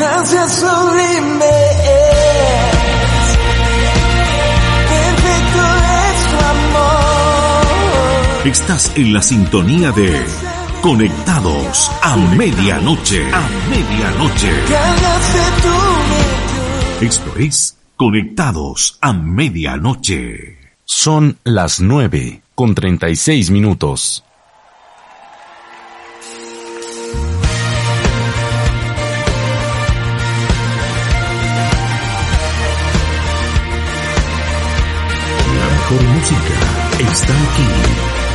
gracia sublime es, perfecto es tu amor. Estás en la sintonía de Conectados a medianoche. A medianoche. Esto es Conectados a medianoche. Son las 9 con 36 minutos. Mejor música está aquí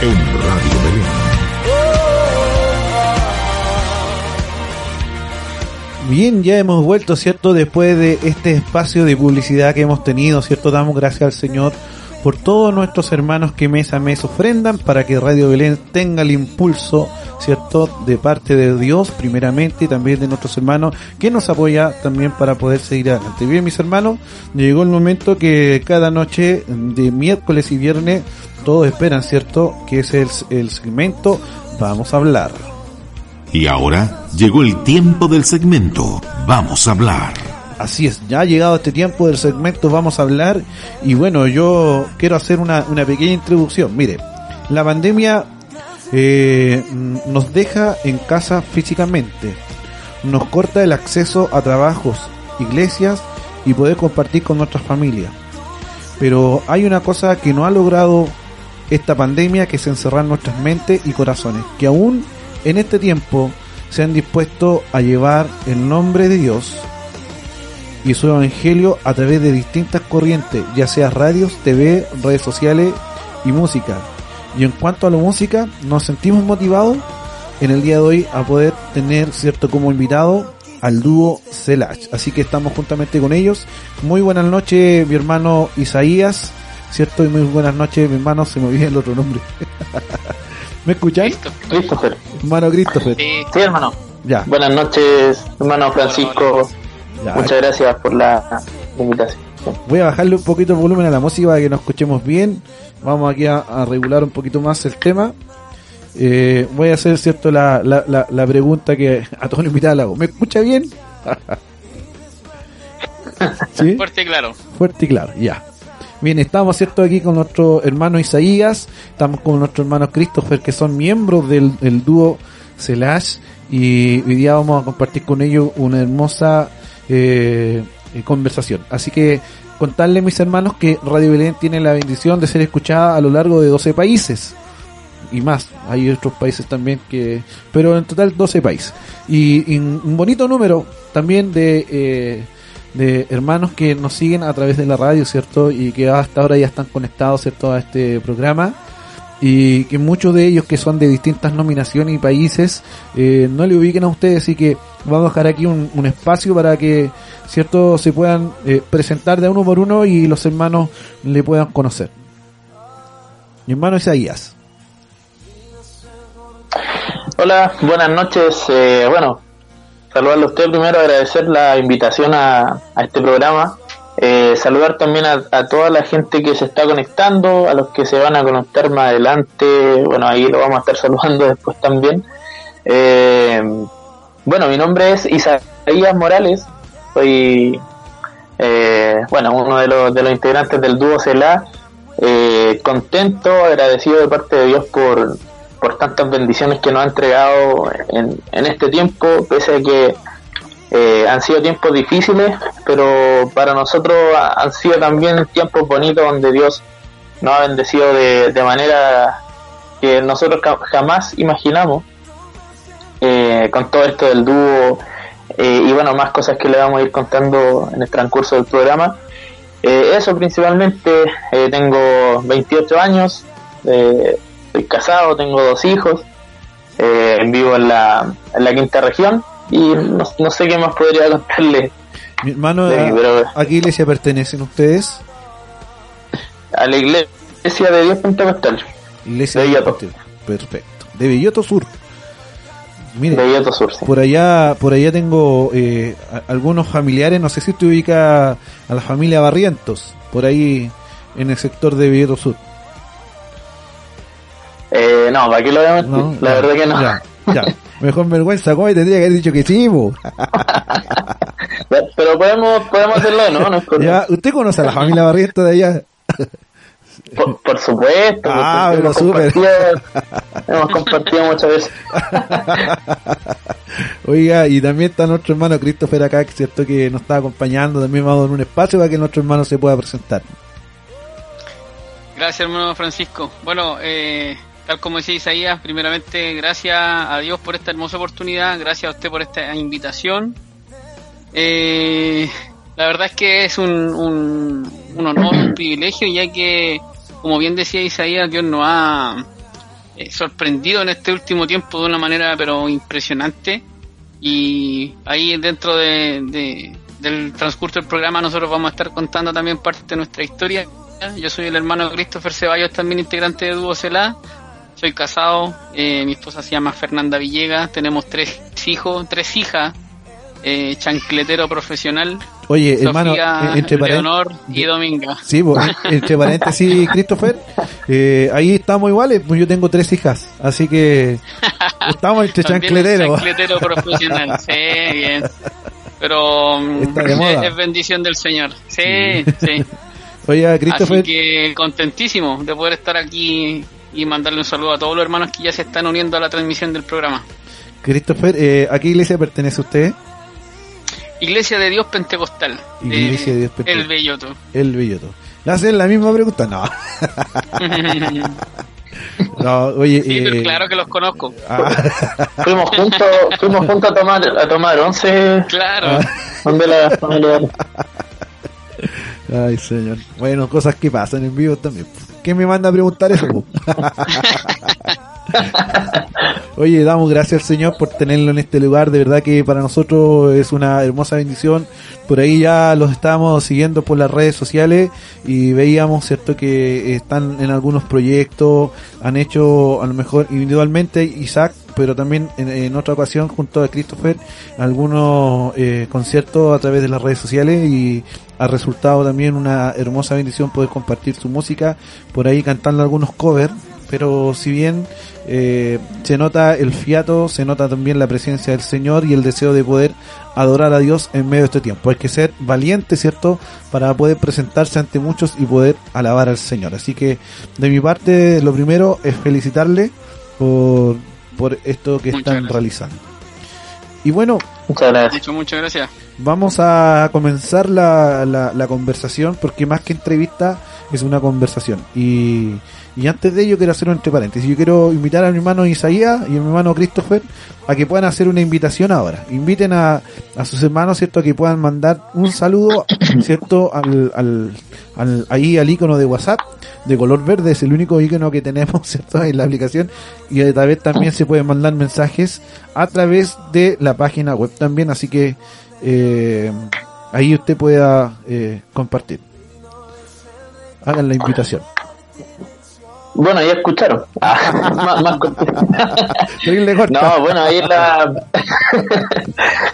en Radio Belén. Bien, ya hemos vuelto, ¿cierto? Después de este espacio de publicidad que hemos tenido, ¿cierto? Damos gracias al Señor por todos nuestros hermanos que mes a mes ofrendan para que Radio Belén tenga el impulso, ¿cierto? De parte de Dios, primeramente, y también de nuestros hermanos que nos apoya también para poder seguir adelante. Bien, mis hermanos, llegó el momento que cada noche de miércoles y viernes todos esperan, ¿cierto? Que es el, el segmento Vamos a hablar. Y ahora llegó el tiempo del segmento. Vamos a hablar. Así es, ya ha llegado este tiempo del segmento, vamos a hablar. Y bueno, yo quiero hacer una, pequeña introducción. Mire, la pandemia eh, nos deja en casa físicamente, nos corta el acceso a trabajos, iglesias y poder compartir con nuestras familias. Pero hay una cosa que no ha logrado esta pandemia, que es encerrar nuestras mentes y corazones, que aún en este tiempo se han dispuesto a llevar el nombre de Dios y su evangelio a través de distintas corrientes, ya sea radios, TV, redes sociales y música. Y en cuanto a la música, nos sentimos motivados en el día de hoy a poder tener, cierto, como invitado al dúo Celach. Así que estamos juntamente con ellos. Muy buenas noches, mi hermano Isaías, cierto, y muy buenas noches, mi hermano, se me olvidó el otro nombre. ¿Me escuchan? Christopher. Hermano Christopher. Sí, hermano. Ya. Buenas noches, hermano Francisco. Muchas gracias por la invitación. Voy a bajarle un poquito el volumen a la música para que nos escuchemos bien. Vamos aquí a, a regular un poquito más el tema. Eh, voy a hacer cierto la, la, la, la pregunta que a todos los invitados le hago. ¿Me escucha bien? ¿Sí? Fuerte y claro. Fuerte y claro, ya. Bien, estamos cierto aquí con nuestro hermano Isaías, estamos con nuestro hermano Christopher, que son miembros del, del dúo Celash, y hoy día vamos a compartir con ellos una hermosa eh, conversación. Así que contarles, mis hermanos, que Radio Belén tiene la bendición de ser escuchada a lo largo de 12 países y más. Hay otros países también que, pero en total 12 países. Y, y un bonito número también de, eh, de hermanos que nos siguen a través de la radio, ¿cierto? Y que hasta ahora ya están conectados, ¿cierto? A este programa. Y que muchos de ellos que son de distintas nominaciones y países eh, no le ubiquen a ustedes, así que vamos a dejar aquí un, un espacio para que, ¿cierto? Se puedan eh, presentar de uno por uno y los hermanos le puedan conocer. Mi hermano Isaías. Hola, buenas noches. Eh, bueno, saludarle a usted primero, agradecer la invitación a, a este programa. Eh, saludar también a, a toda la gente que se está conectando, a los que se van a conectar más adelante. Bueno, ahí lo vamos a estar saludando después también. Eh, bueno, mi nombre es Isaías Morales. Soy, eh, bueno, uno de los, de los integrantes del dúo CELA. Eh, contento, agradecido de parte de Dios por, por tantas bendiciones que nos ha entregado en, en este tiempo, pese a que eh, han sido tiempos difíciles, pero para nosotros ha- han sido también tiempos bonitos donde Dios nos ha bendecido de, de manera que nosotros jamás imaginamos eh, con todo esto del dúo eh, y bueno, más cosas que le vamos a ir contando en el transcurso del programa. Eh, eso principalmente, eh, tengo 28 años, estoy casado, tengo dos hijos, eh, vivo en la, en la quinta región y no, no sé qué más podría contarle Mi hermano, Sí, ¿a, pero- a qué iglesia pertenecen ustedes? a la iglesia de Dios Pentecostal, Iglesia De Villoto. Perfecto. De Villoto Sur. Mire, Sur. sí. por allá, por allá tengo eh, a- algunos familiares, no sé si usted ubica a la familia Barrientos, por ahí en el sector de Villoto Sur. Eh, no, ¿para qué lo voy a? ¿no? La Ya, verdad que no. Ya, ya. Mejor vergüenza, ¿cómo tendría que haber dicho que sí? Pero podemos, podemos hacerlo, ¿no? no es. Ya, ¿Usted conoce a la familia Barriento de allá? Por, por supuesto. Ah, pero hemos, súper. compartido, hemos compartido muchas veces. Oiga, y también está nuestro hermano Christopher acá, que cierto que nos está acompañando. También vamos a dar un espacio para que nuestro hermano se pueda presentar. Gracias, hermano Francisco. Bueno, eh, tal como decía Isaías, primeramente, gracias a Dios por esta hermosa oportunidad, gracias a usted por esta invitación. Eh, la verdad es que es un, un, un honor, un privilegio, ya que, como bien decía Isaías, Dios nos ha eh, sorprendido en este último tiempo de una manera pero impresionante. Y ahí dentro de, de- del transcurso del programa nosotros vamos a estar contando también parte de nuestra historia. Yo soy el hermano Christopher Ceballos, también integrante de Dúo Celá. Soy casado, eh, mi esposa se llama Fernanda Villegas, tenemos tres hijos, tres hijas, eh, chancletero profesional, Oye, hermano, Sofía, eh, entre. Leonor y Dominga. Sí, entre paréntesis, Christopher, eh, ahí estamos iguales, pues yo tengo tres hijas, así que estamos entre chancleteros. chancletero profesional, sí, bien. Pero mm, es, es bendición del Señor, sí, sí. Oiga, Así Christopher, que contentísimo de poder estar aquí y mandarle un saludo a todos los hermanos que ya se están uniendo a la transmisión del programa. Christopher, eh, ¿a qué iglesia pertenece usted? Iglesia de Dios Pentecostal. Iglesia de Dios Pentecostal. El Belloto. El Belloto. ¿Le hacen la misma pregunta? No. no, oye, Sí, pero eh, claro que los conozco. ah, Fuimos juntos, fuimos juntos a tomar, a tomar once Claro. donde la familia. ay, señor. Bueno, cosas que pasan en vivo también. ¿Quién me manda a preguntar eso? Oye, damos gracias al Señor por tenerlo en este lugar. De verdad que para nosotros es una hermosa bendición. Por ahí ya los estábamos siguiendo por las redes sociales y veíamos, cierto, que están en algunos proyectos, han hecho a lo mejor individualmente Isaac, pero también en, en otra ocasión junto a Christopher algunos eh, conciertos a través de las redes sociales y ha resultado también una hermosa bendición poder compartir su música, por ahí cantando algunos covers, pero si bien eh, se nota el fiato, se nota también la presencia del Señor y el deseo de poder adorar a Dios en medio de este tiempo. Hay que ser valiente, ¿cierto? Para poder presentarse ante muchos y poder alabar al Señor. Así que de mi parte, lo primero es felicitarle por, por esto que Muchas están gracias. realizando. Y bueno, Muchas gracias. Muchas, muchas gracias. Vamos a comenzar la, la, la conversación porque más que entrevista es una conversación. Y, y antes de ello quiero hacer un entre paréntesis. Yo quiero invitar a mi hermano Isaías y a mi hermano Christopher a que puedan hacer una invitación ahora. Inviten a, a sus hermanos, ¿cierto? A que puedan mandar un saludo, ¿cierto? Al, al, al, ahí al icono de WhatsApp de color verde. Es el único icono que tenemos, ¿cierto? En la aplicación. Y a través también se pueden mandar mensajes a través de la página web también. Así que eh, ahí usted pueda eh, compartir. Hagan la invitación. Bueno, ya escucharon. Ah, más, más. No, bueno, ahí en la.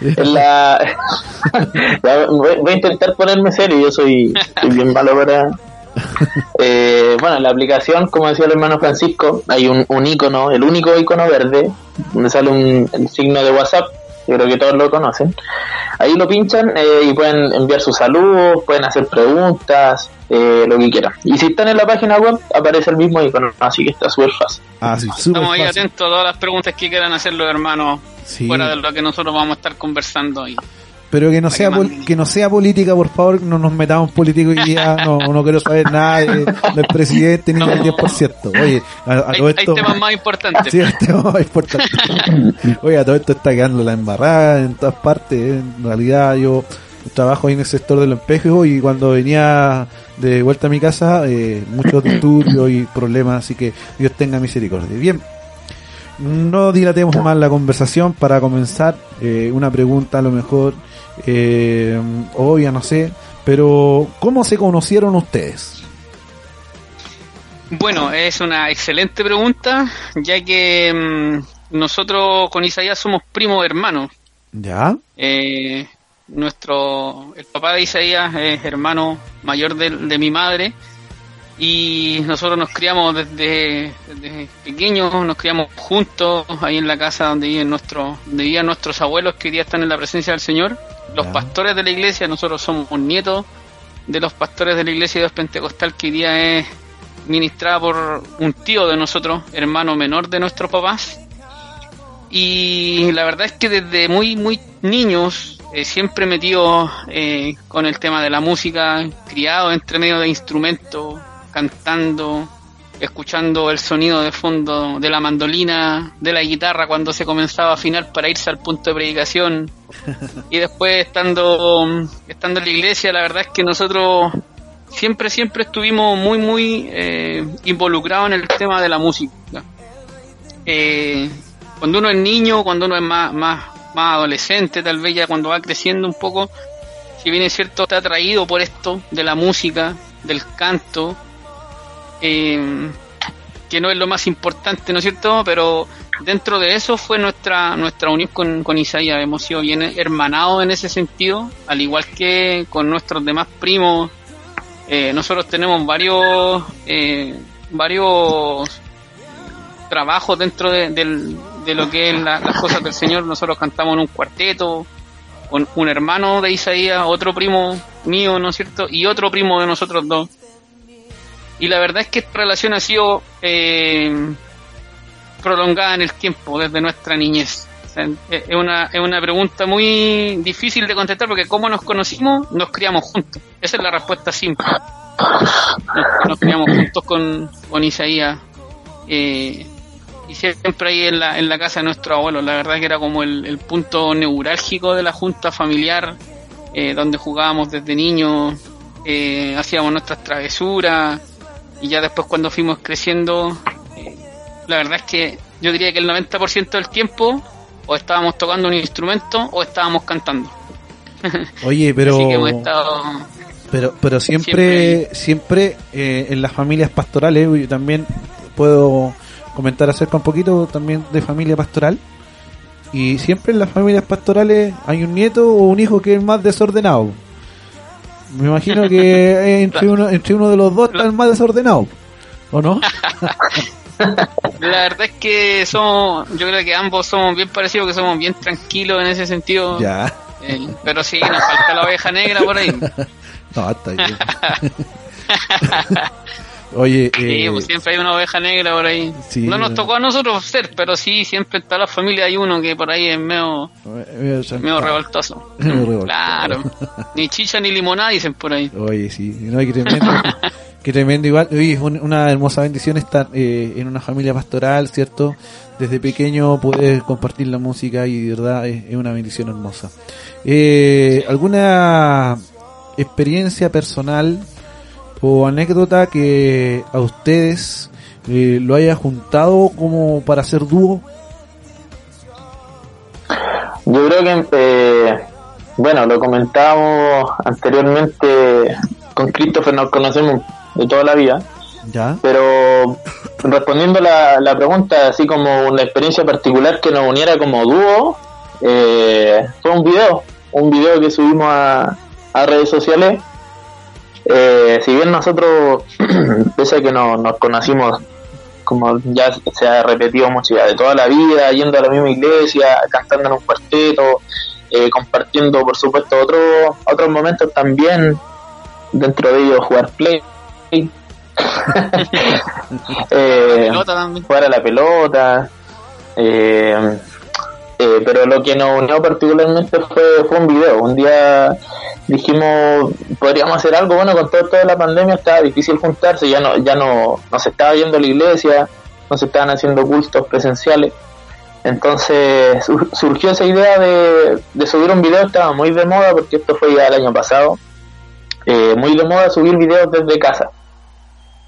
en la voy, voy a intentar ponerme serio, yo soy, soy bien malo para. Eh, bueno, en la aplicación, como decía el hermano Francisco, hay un, un icono, el único icono verde, donde sale un, el signo de WhatsApp. Yo creo que todos lo conocen. Ahí lo pinchan eh, y pueden enviar sus saludos, pueden hacer preguntas, eh, lo que quieran. Y si están en la página web, aparece el mismo icono, así que está súper fácil. Ah, sí, Estamos ahí fácil. atentos a todas las preguntas que quieran hacer los hermanos Sí. fuera de lo que nosotros vamos a estar conversando hoy. Pero que no sea que pol- manden. que no sea política, por favor, no nos metamos en política hoy día. No, no quiero saber nada de- del presidente ni del 10%. Oye, a, a Hay, todo hay esto. temas más importantes. Sí, tema es importante. Oye, a todo esto está quedando la embarrada en todas partes. ¿eh? En realidad, yo trabajo ahí en el sector del espejo y cuando venía de vuelta a mi casa, eh, muchos disturbios y problemas. Así que Dios tenga misericordia. Bien, no dilatemos más la conversación para comenzar. eh, una pregunta a lo mejor eh, obvia, no sé. Pero, ¿cómo se conocieron ustedes? Bueno, es una excelente pregunta, ya que mm, nosotros con Isaías somos primos hermanos. ¿Ya? Eh, nuestro, el papá de Isaías es hermano mayor de, de mi madre y nosotros nos criamos desde, desde pequeños, nos criamos juntos ahí en la casa donde viven nuestros, donde vivían nuestros abuelos que hoy día están en la presencia del Señor. los pastores de la iglesia, nosotros somos nietos de los pastores de la iglesia de Dios Pentecostal que hoy día es ministrada por un tío de nosotros, hermano menor de nuestros papás. Y la verdad es que desde muy, muy niños, eh, siempre metido eh, con el tema de la música, criado entre medio de instrumentos, cantando, escuchando el sonido de fondo de la mandolina, de la guitarra cuando se comenzaba a afinar para irse al punto de predicación. Y después estando, estando en la iglesia, la verdad es que nosotros siempre, siempre estuvimos muy, muy eh, involucrados en el tema de la música. Eh, cuando uno es niño, cuando uno es más, más, más adolescente, tal vez ya cuando va creciendo un poco, si bien es cierto, está atraído por esto de la música, del canto, eh, que no es lo más importante, ¿no es cierto? Pero dentro de eso fue nuestra nuestra unión con, con Isaías, hemos sido bien hermanados en ese sentido, al igual que con nuestros demás primos. Eh, nosotros tenemos varios eh, varios trabajos dentro de, del- de lo que es la- las cosas del Señor. Nosotros cantamos en un cuarteto, con un hermano de Isaías, otro primo mío, ¿no es cierto? Y otro primo de nosotros dos. Y la verdad es que esta relación ha sido eh, prolongada en el tiempo, desde nuestra niñez. Es una, es una pregunta muy difícil de contestar porque ¿cómo nos conocimos? Nos criamos juntos. Esa es la respuesta simple. Nos, criamos juntos con, con Isaías. eh, y siempre ahí en la, en la casa de nuestro abuelo. La verdad que era como el, el punto neurálgico de la junta familiar, eh, donde jugábamos desde niños, eh, hacíamos nuestras travesuras, y ya después cuando fuimos creciendo, eh, la verdad es que yo diría que el 90% del tiempo o estábamos tocando un instrumento o estábamos cantando. Oye, pero Así que hemos estado... pero pero siempre siempre eh, en las familias pastorales yo también puedo comentar acerca un poquito también de familia pastoral y siempre en las familias pastorales hay un nieto o un hijo que es más desordenado. Me imagino que entre uno entre uno de los dos está el más desordenado. ¿O no? La verdad es que somos, yo creo que ambos somos bien parecidos, que somos bien tranquilos en ese sentido. Ya. Eh, pero sí, nos falta la oveja negra por ahí. No, está bien. Oye, Sí, eh, pues siempre hay una oveja negra por ahí. sí, no nos eh. tocó a nosotros ser, pero sí, siempre en toda la familia hay uno que por ahí es medio, medio medio revoltoso. Medio revoltoso. Claro. Ni chicha ni limonada dicen por ahí. Oye, sí, no, qué tremendo. qué tremendo igual. Oye, es un- una hermosa bendición estar eh, en una familia pastoral, ¿cierto? Desde pequeño poder compartir la música y de verdad es, es una bendición hermosa. Eh, ¿Alguna experiencia personal o anécdota que a ustedes eh, lo haya juntado como para hacer dúo? Yo creo que, eh, bueno, lo comentábamos anteriormente con Christopher, nos conocemos de toda la vida, ¿Ya? pero respondiendo la, la pregunta, así como una experiencia particular que nos uniera como dúo, eh, fue un video, un video que subimos a, a redes sociales. Eh, si bien nosotros, pese a que no, nos conocimos, como ya se ha repetido mucho ya de toda la vida, yendo a la misma iglesia, cantando en un cuarteto, eh, compartiendo por supuesto otros otros momentos también, dentro de ellos jugar play. Eh, jugar a la pelota. eh, eh, pero lo que nos unió particularmente fue, fue un video. Un día dijimos, podríamos hacer algo. Bueno, con todo, toda la pandemia estaba difícil juntarse, ya no, ya no, no se estaba yendo a la iglesia, no se estaban haciendo cultos presenciales. Entonces sur- surgió esa idea de, de subir un video, estaba muy de moda porque esto fue ya el año pasado. eh, muy de moda subir videos desde casa.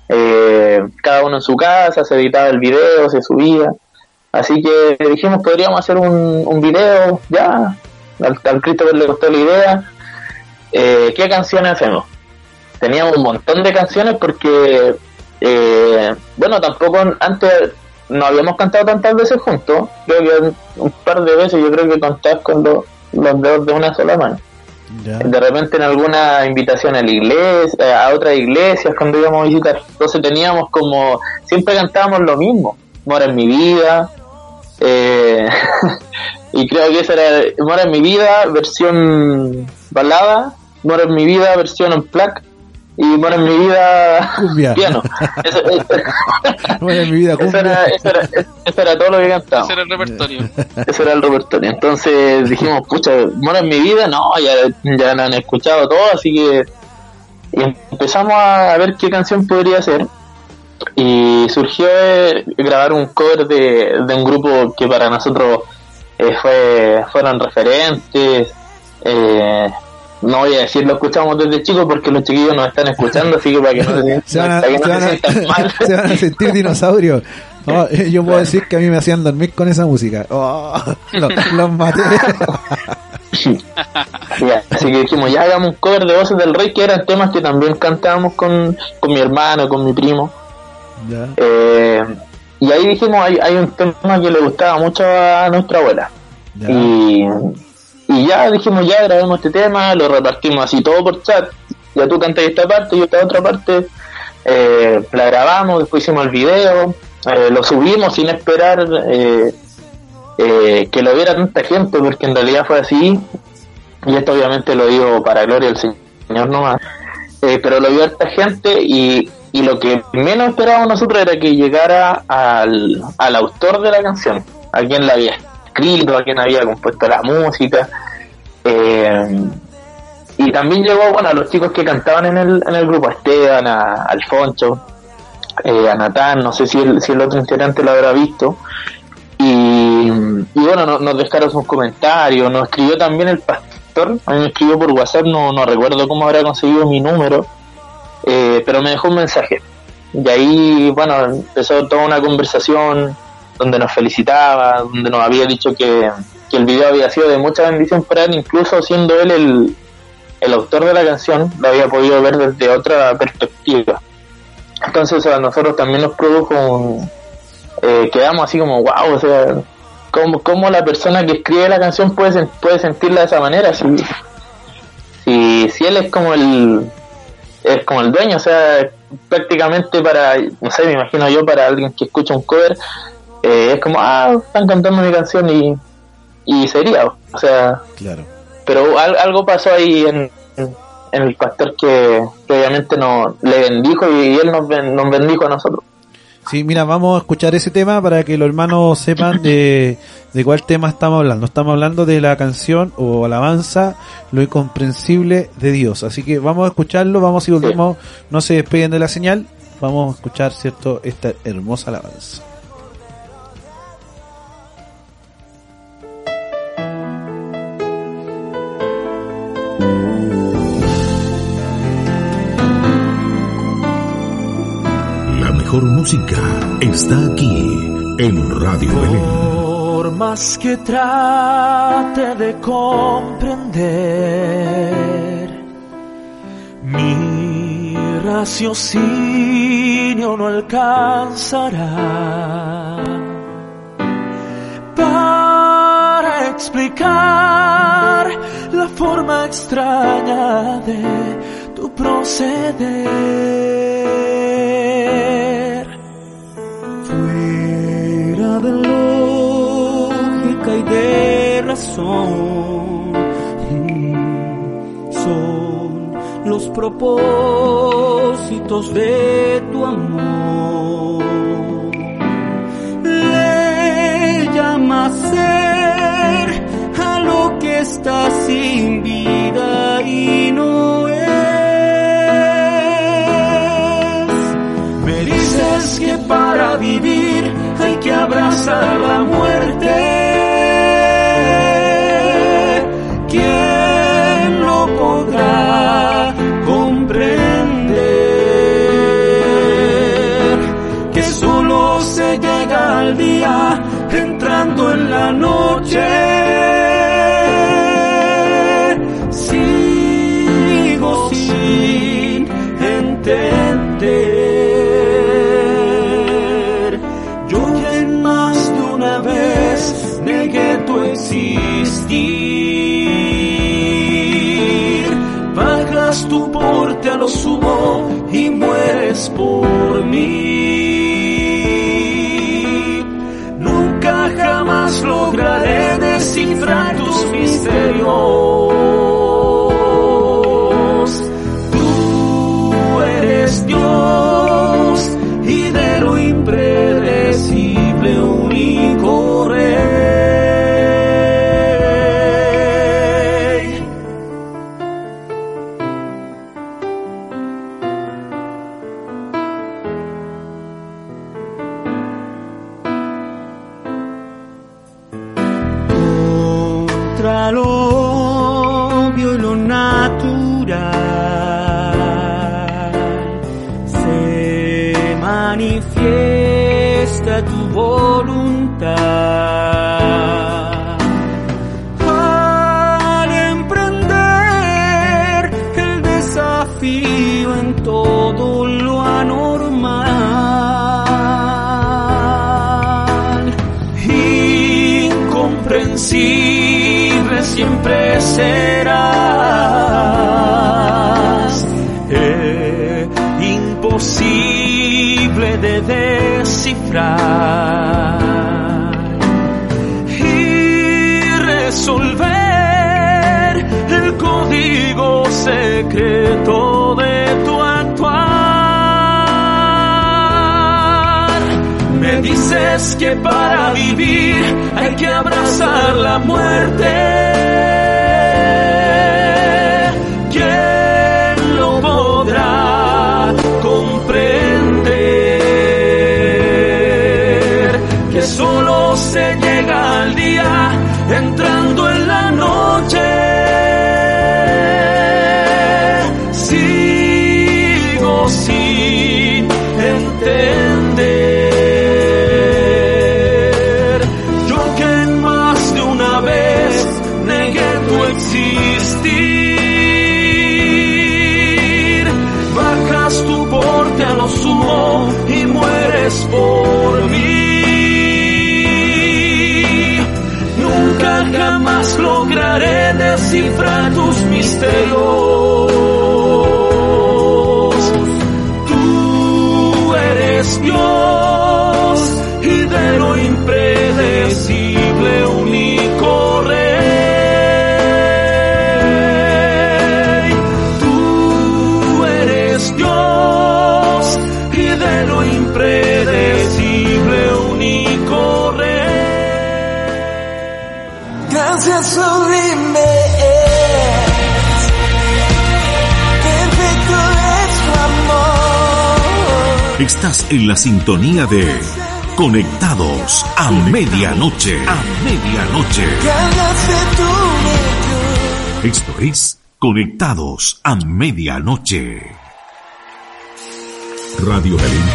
Eh, cada uno en su casa, se editaba el video, se subía. Así que dijimos, podríamos hacer un, un video, ya, al, al Christopher le gustó la idea. Eh, ¿Qué canciones hacemos? Teníamos un montón de canciones porque, eh, bueno, tampoco antes no habíamos cantado tantas veces juntos. Creo que un, par de veces, yo creo que contás con los, los dedos de una sola mano ¿Ya? de repente en alguna invitación a la iglesia, a otras iglesias cuando íbamos a visitar. Entonces teníamos como, siempre cantábamos lo mismo, Mora en mi vida, Eh, y creo que esa era Mora en mi vida, versión balada, Mora en mi vida, versión en plaque y Mora en mi vida, Cumbia. piano. Eso, eso- Bueno, en mi vida eso cumbia. era, eso, era, eso era todo lo que cantaba. Ese era el repertorio. Ese era el repertorio. Entonces dijimos, pucha, Mora en mi vida, no, ya, ya la han escuchado todo, así que y empezamos a ver qué canción podría ser. Y surgió eh, grabar un cover de, de un grupo que para nosotros eh, fue fueron referentes. Eh, no voy a decir lo escuchamos desde chicos porque los chiquillos nos están escuchando, así que para que no se, Se van a, para que no se van se a- sientan mal. se van a sentir dinosaurios. No, eh, yo puedo decir que a mí me hacían dormir con esa música. Oh, los, los maté. Así que dijimos, ya hagamos un cover de Voces del Rey, que eran temas que también cantábamos con, con mi hermano, con mi primo. Eh, y ahí dijimos, hay, hay un tema que le gustaba mucho a nuestra abuela. Y, y ya dijimos, ya grabemos este tema, lo repartimos así todo por chat. Ya tú cantas esta parte y yo esta otra parte. Eh, la grabamos, después hicimos el video, eh, lo subimos sin esperar que lo viera tanta gente, porque en realidad fue así. Y esto obviamente lo digo para gloria del Señor nomás. Pero lo vio harta gente y, y lo que menos esperábamos nosotros era que llegara al, al autor de la canción, a quien la había escrito, a quien había compuesto la música. Eh, y también llegó bueno a los chicos que cantaban en el, en el grupo, a Esteban, a Alfonso, eh, a Natán, no sé si el, si el otro integrante lo habrá visto. Y, y bueno, no- nos dejaron sus comentarios, nos escribió también el pastor, a mí me escribió por WhatsApp, no, no recuerdo cómo habrá conseguido mi número, eh, pero me dejó un mensaje. Y ahí, bueno, empezó toda una conversación donde nos felicitaba, donde nos había dicho que, que el video había sido de mucha bendición para él, incluso siendo él el, el autor de la canción, lo había podido ver desde otra perspectiva. Entonces a nosotros también nos produjo un... eh, quedamos así como, wow, o sea, ¿cómo, cómo la persona que escribe la canción puede, puede sentirla de esa manera? Si, si, si él es como el es como el dueño, o sea, prácticamente para, no sé, me imagino yo, para alguien que escucha un cover, eh, es como, ah, están cantando mi canción y, y sería, o sea, Claro. pero al- algo pasó ahí en, en- en el pastor que, que obviamente no, le bendijo y él nos, ben- nos bendijo a nosotros. Sí, mira, vamos a escuchar ese tema para que los hermanos sepan de, de cuál tema estamos hablando. Estamos hablando de la canción o alabanza, lo incomprensible de Dios. Así que vamos a escucharlo, vamos y volvemos, no se despeguen de la señal, vamos a escuchar, ¿cierto?, esta hermosa alabanza. Mejor música está aquí en Radio Belén. Por más que trate de comprender, mi raciocinio no alcanzará para explicar la forma extraña de tu proceder propósitos de tu amor. Le llamas ser a lo que está sin vida y no es. Me dices que para vivir hay que abrazar la muerte. Noche. Sigo sin entender. Yo más de una vez negué tu existir. Bajas tu porte a lo sumo y mueres por mí. Lograré descifrar tus misterios. Dices que para vivir hay que abrazar la muerte. Estás en la sintonía de Conectados a medianoche. A medianoche. Esto es Conectados a medianoche. Radio Belén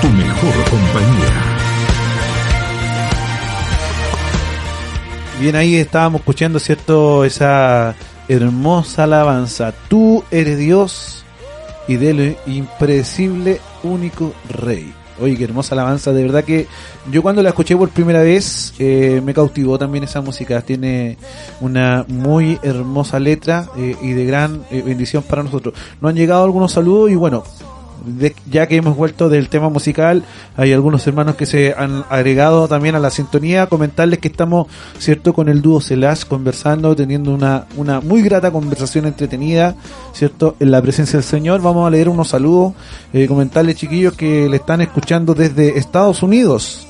tu mejor compañía. Bien, ahí estábamos escuchando, ¿cierto? Esa hermosa alabanza. Tú eres Dios y de lo impredecible único Rey. Oye, qué hermosa alabanza. De verdad que yo cuando la escuché por primera vez eh, me cautivó también esa música. Tiene una muy hermosa letra eh, y de gran eh, bendición para nosotros. Nos han llegado algunos saludos y bueno, ya que hemos vuelto del tema musical, hay algunos hermanos que se han agregado también a la sintonía, comentarles que estamos, cierto, con el dúo Celash conversando, teniendo una, una muy grata conversación entretenida, cierto, en la presencia del Señor. Vamos a leer unos saludos, eh, comentarles chiquillos que le están escuchando desde Estados Unidos.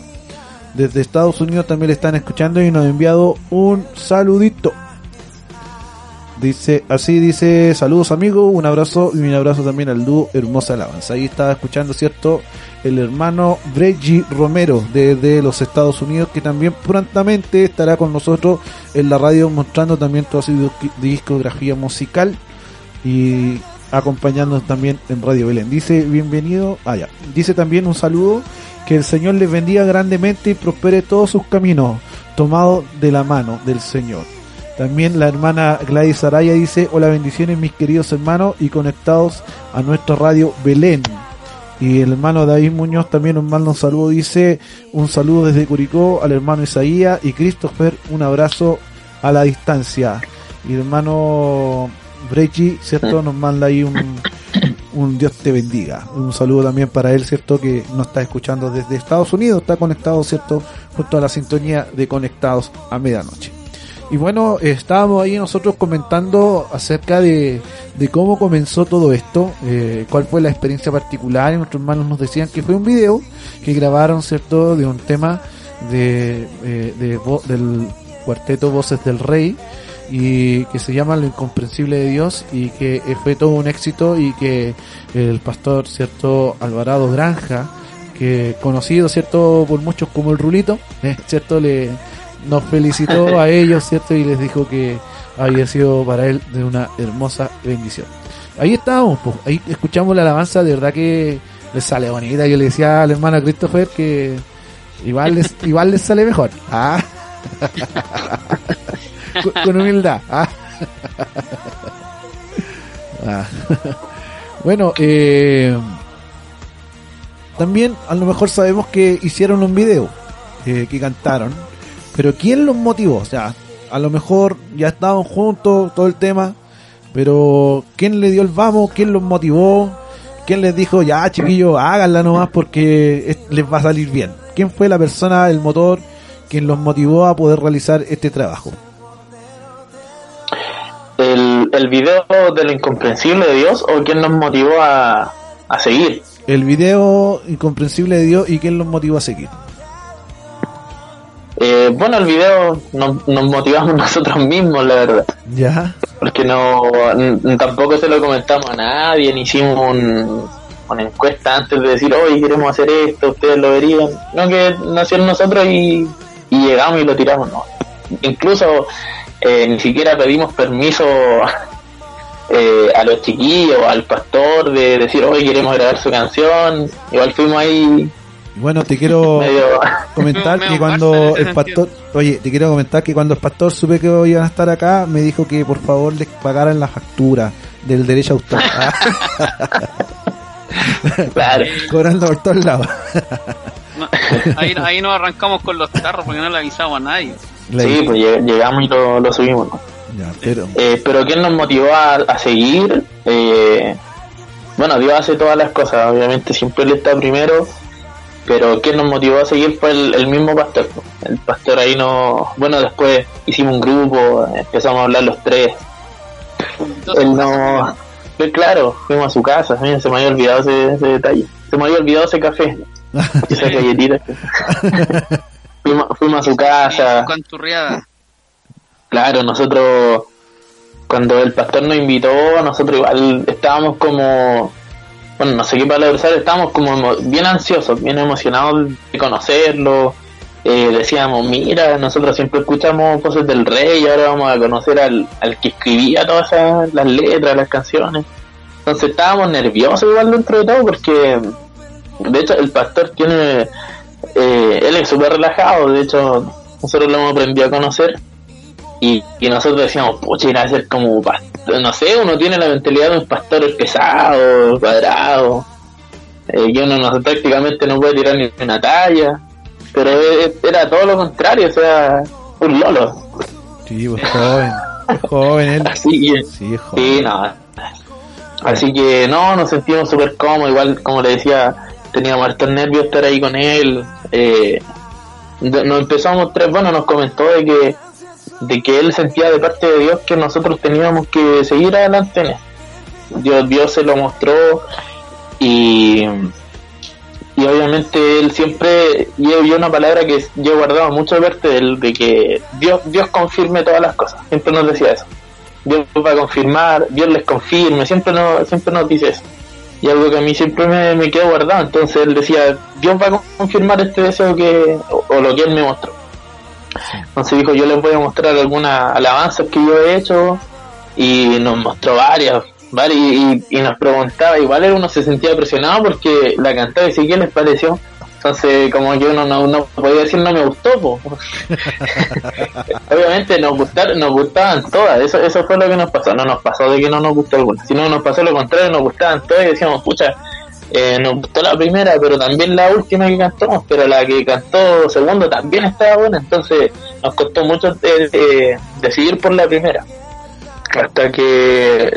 Desde Estados Unidos también le están escuchando y nos ha enviado un saludito. Dice, así dice, saludos amigos, un abrazo y un abrazo también al dúo Hermosa Alabanza. Ahí estaba escuchando, ¿cierto? El hermano Reggie Romero desde los Estados Unidos, que también prontamente estará con nosotros en la radio mostrando también toda su disc- discografía musical y acompañándonos también en Radio Belén. Dice, bienvenido, ya, dice también un saludo, que el Señor les bendiga grandemente y prospere todos sus caminos, tomado de la mano del Señor. También la hermana Gladys Araya dice, hola bendiciones mis queridos hermanos y conectados a nuestra radio Belén. Y el hermano David Muñoz también nos manda un saludo, dice un saludo desde Curicó al hermano Isaías y Christopher, un abrazo a la distancia. Y el hermano Brechi, ¿cierto? Nos manda ahí un, un Dios te bendiga. Un saludo también para él, ¿cierto? Que nos está escuchando desde Estados Unidos, está conectado, ¿cierto? Junto a la sintonía de Conectados a Medianoche. Y bueno, estábamos ahí nosotros comentando acerca de, de cómo comenzó todo esto, eh, cuál fue la experiencia particular, y nuestros hermanos nos decían que fue un video que grabaron, ¿cierto?, de un tema de, eh, de del cuarteto Voces del Rey, y que se llama Lo Incomprensible de Dios, y que eh, fue todo un éxito, y que el pastor, ¿cierto?, Alvarado Granja, que conocido, ¿cierto?, por muchos como el Rulito, eh, ¿cierto?, le nos felicitó a ellos, ¿cierto? Y les dijo que había sido para él de una hermosa bendición. Ahí estábamos, pues, ahí escuchamos la alabanza, de verdad que les sale bonita. Yo le decía al hermano Christopher que igual les, igual les sale mejor. Ah. con, con humildad. Ah. Ah. bueno, eh, también a lo mejor sabemos que hicieron un video, eh, que cantaron, pero ¿quién los motivó? O sea, a lo mejor ya estaban juntos, todo el tema, pero ¿quién le dio el vamos? ¿Quién los motivó? ¿Quién les dijo, ya chiquillos, háganla nomás porque es- les va a salir bien? ¿Quién fue la persona, el motor, quien los motivó a poder realizar este trabajo? El, el video de lo incomprensible de Dios o quién nos motivó a, a seguir. El video incomprensible de Dios y quién los motivó a seguir. Eh, bueno, el video nos, nos motivamos nosotros mismos, la verdad. Ya, Porque no tampoco se lo comentamos a nadie, ni hicimos un- una encuesta antes de decir, hoy queremos hacer esto, ustedes lo verían. No, que nació nosotros y, y llegamos y lo tiramos, no. Incluso eh, ni siquiera pedimos permiso eh, a los chiquillos, al pastor, de decir, hoy queremos grabar su canción. Igual fuimos ahí bueno, te quiero medio... comentar que cuando el pastor, oye, te quiero comentar que cuando el pastor supe que iban a estar acá, me dijo que por favor les pagaran la factura del derecho a autor. Claro. cobrando por todos lados. No, ahí, ahí nos arrancamos con los tarros porque no le avisamos a nadie. Sí, pues lleg- llegamos y lo, lo subimos. ¿no? ya, pero Eh, pero ¿quién nos motivó a, a seguir? Eh, bueno, Dios hace todas las cosas, obviamente siempre Él está primero, pero ¿quién nos motivó a seguir fue el, el mismo pastor. El pastor ahí no... Bueno, después hicimos un grupo, empezamos a hablar los tres. Entonces, Él no... Pues claro, fuimos a su casa, miren, se me había olvidado ese, ese detalle. Se me había olvidado ese café, esa galletita. fuimos, fuimos a su casa. Canturreada. Claro, nosotros, cuando el pastor nos invitó, nosotros igual estábamos como, bueno, no sé qué palabra usar, estábamos como bien ansiosos, bien emocionados de conocerlo. Eh, decíamos, mira, nosotros siempre escuchamos voces del rey y ahora vamos a conocer al, al que escribía todas esas, las letras, las canciones. Entonces estábamos nerviosos igual dentro de todo porque, de hecho, el pastor tiene, eh, él es súper relajado, de hecho, nosotros lo hemos aprendido a conocer y, y nosotros decíamos, pucha, ir a ser como pastor, no sé, uno tiene la mentalidad de un pastor pesado, cuadrado, eh, uno no, prácticamente no puede tirar ni una talla, pero era todo lo contrario, o sea, un lolo. sí, pues joven, joven él. Así que, Sí, joven. sí, no. Así que no, nos sentimos súper cómodos, igual como le decía, teníamos hartos nervios estar ahí con él. Eh, nos empezamos tres, bueno, nos comentó de que de que él sentía de parte de Dios que nosotros teníamos que seguir adelante en esto. Dios, Dios se lo mostró y, y obviamente él siempre yo vi una palabra que yo guardaba mucho de parte de él, de que Dios, Dios confirme todas las cosas, siempre nos decía eso. Dios va a confirmar, Dios les confirme, siempre nos, siempre nos dice eso. Y algo que a mí siempre me, me quedó guardado, entonces él decía, Dios va a confirmar este deseo que, o, o lo que él me mostró. Entonces dijo, yo les voy a mostrar algunas alabanzas que yo he hecho y nos mostró varias, varias y, y nos preguntaba, igual uno se sentía presionado porque la cantaba y sí que les pareció. Entonces como que uno no, no podía decir no me gustó, po. obviamente nos gustaron, nos gustaban todas, eso, eso fue lo que nos pasó, no nos pasó de que no nos gustó alguna, sino nos pasó lo contrario, nos gustaban todas y decíamos, pucha, eh, nos gustó la primera, pero también la última que cantamos, pero la que cantó segundo también estaba buena, entonces nos costó mucho eh, eh, decidir por la primera. Hasta que,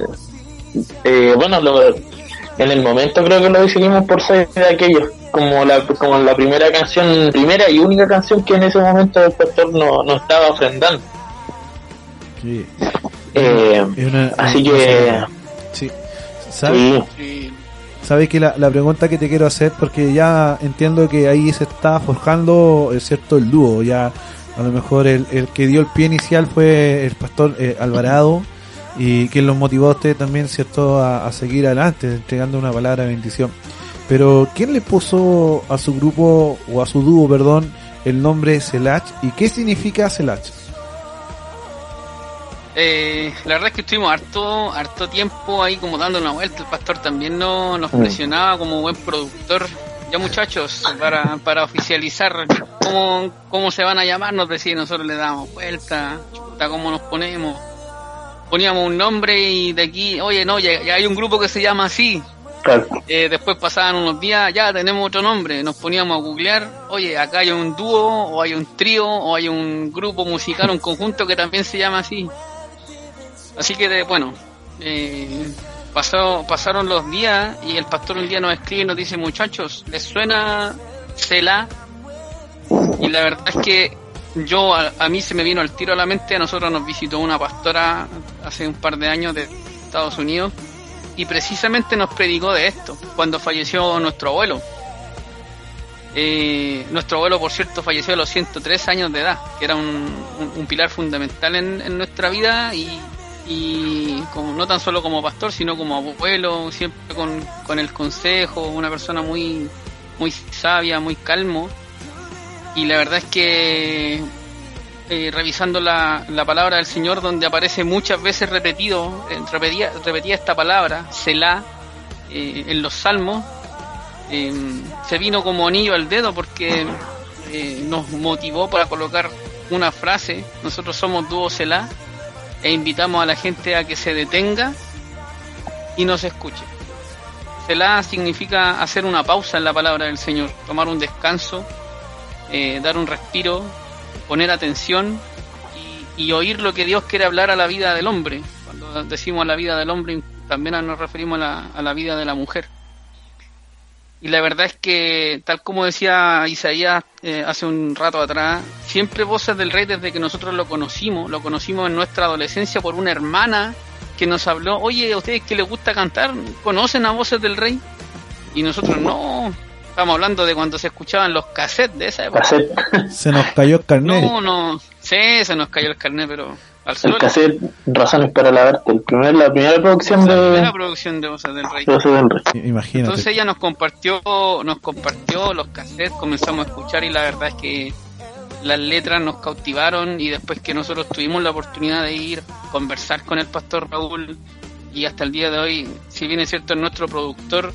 eh, bueno, lo, en el momento creo que lo decidimos por ser de aquellos, como la, como la primera canción, primera y única canción que en ese momento el pastor no, no estaba ofrendando. Sí. Eh, una- así una- que, Sí. ¿Sabes? sí, Sí. ¿Sabes que la, la pregunta que te quiero hacer, porque ya entiendo que ahí se está forjando, es cierto, el dúo, ya a lo mejor el, el que dio el pie inicial fue el pastor eh, Alvarado y que los motivó a usted también, cierto, a, a seguir adelante, entregando una palabra de bendición. Pero, ¿quién le puso a su grupo, o a su dúo, perdón, el nombre Selach? ¿Y qué significa Selach? Eh, la verdad es que estuvimos harto, harto tiempo ahí como dando una vuelta. El pastor también no, nos Mm. presionaba como buen productor. Ya muchachos, para, para oficializar cómo, cómo se van a llamar, nos decía, nosotros le damos vuelta, chuta, cómo nos ponemos. Poníamos un nombre y de aquí, oye, no, ya, ya hay un grupo que se llama así. Eh, después pasaban unos días, ya tenemos otro nombre, nos poníamos a googlear, oye, acá hay un dúo, o hay un trío, o hay un grupo musical, un conjunto que también se llama así. Así que, bueno, eh, pasó, pasaron los días y el pastor un día nos escribe y nos dice, muchachos, ¿les suena Cela? Y la verdad es que yo, a, a mí se me vino al tiro a la mente, a nosotros nos visitó una pastora hace un par de años de Estados Unidos y precisamente nos predicó de esto, cuando falleció nuestro abuelo. Eh, nuestro abuelo, por cierto, falleció a los 103 años de edad, que era un, un- un pilar fundamental en, en nuestra vida y, y como, no tan solo como pastor, sino como abuelo, siempre con, con el consejo, una persona muy, muy sabia, muy calmo. Y la verdad es que eh, revisando la, la palabra del Señor, donde aparece muchas veces repetido, eh, repetía, repetía esta palabra, Selah, eh, en los salmos, se vino como anillo al dedo porque nos motivó para colocar una frase. Nosotros somos dúo Selah e invitamos a la gente a que se detenga y nos escuche. Selah significa hacer una pausa en la palabra del Señor, tomar un descanso, eh, dar un respiro, poner atención y, y oír lo que Dios quiere hablar a la vida del hombre. Cuando decimos la vida del hombre, también nos referimos a la, a la vida de la mujer. Y la verdad es que, tal como decía Isaías eh, hace un rato atrás, siempre Voces del Rey desde que nosotros lo conocimos, lo conocimos en nuestra adolescencia por una hermana que nos habló, oye, ¿a ustedes que les gusta cantar? ¿Conocen a Voces del Rey? Y nosotros no, estamos hablando de cuando se escuchaban los cassettes de esa época. Cassette, Se nos cayó el carnet. No, no, sí, se nos cayó el carnet, pero al el cassette Razones para lavarte, el primer, la primera producción La primera de producción de Voces del Rey. Del Rey. Imagínate. Entonces ella nos compartió, nos compartió los cassettes, comenzamos a escuchar y la verdad es que las letras nos cautivaron y después que nosotros tuvimos la oportunidad de ir a conversar con el pastor Raúl y hasta el día de hoy, si bien es cierto es nuestro productor,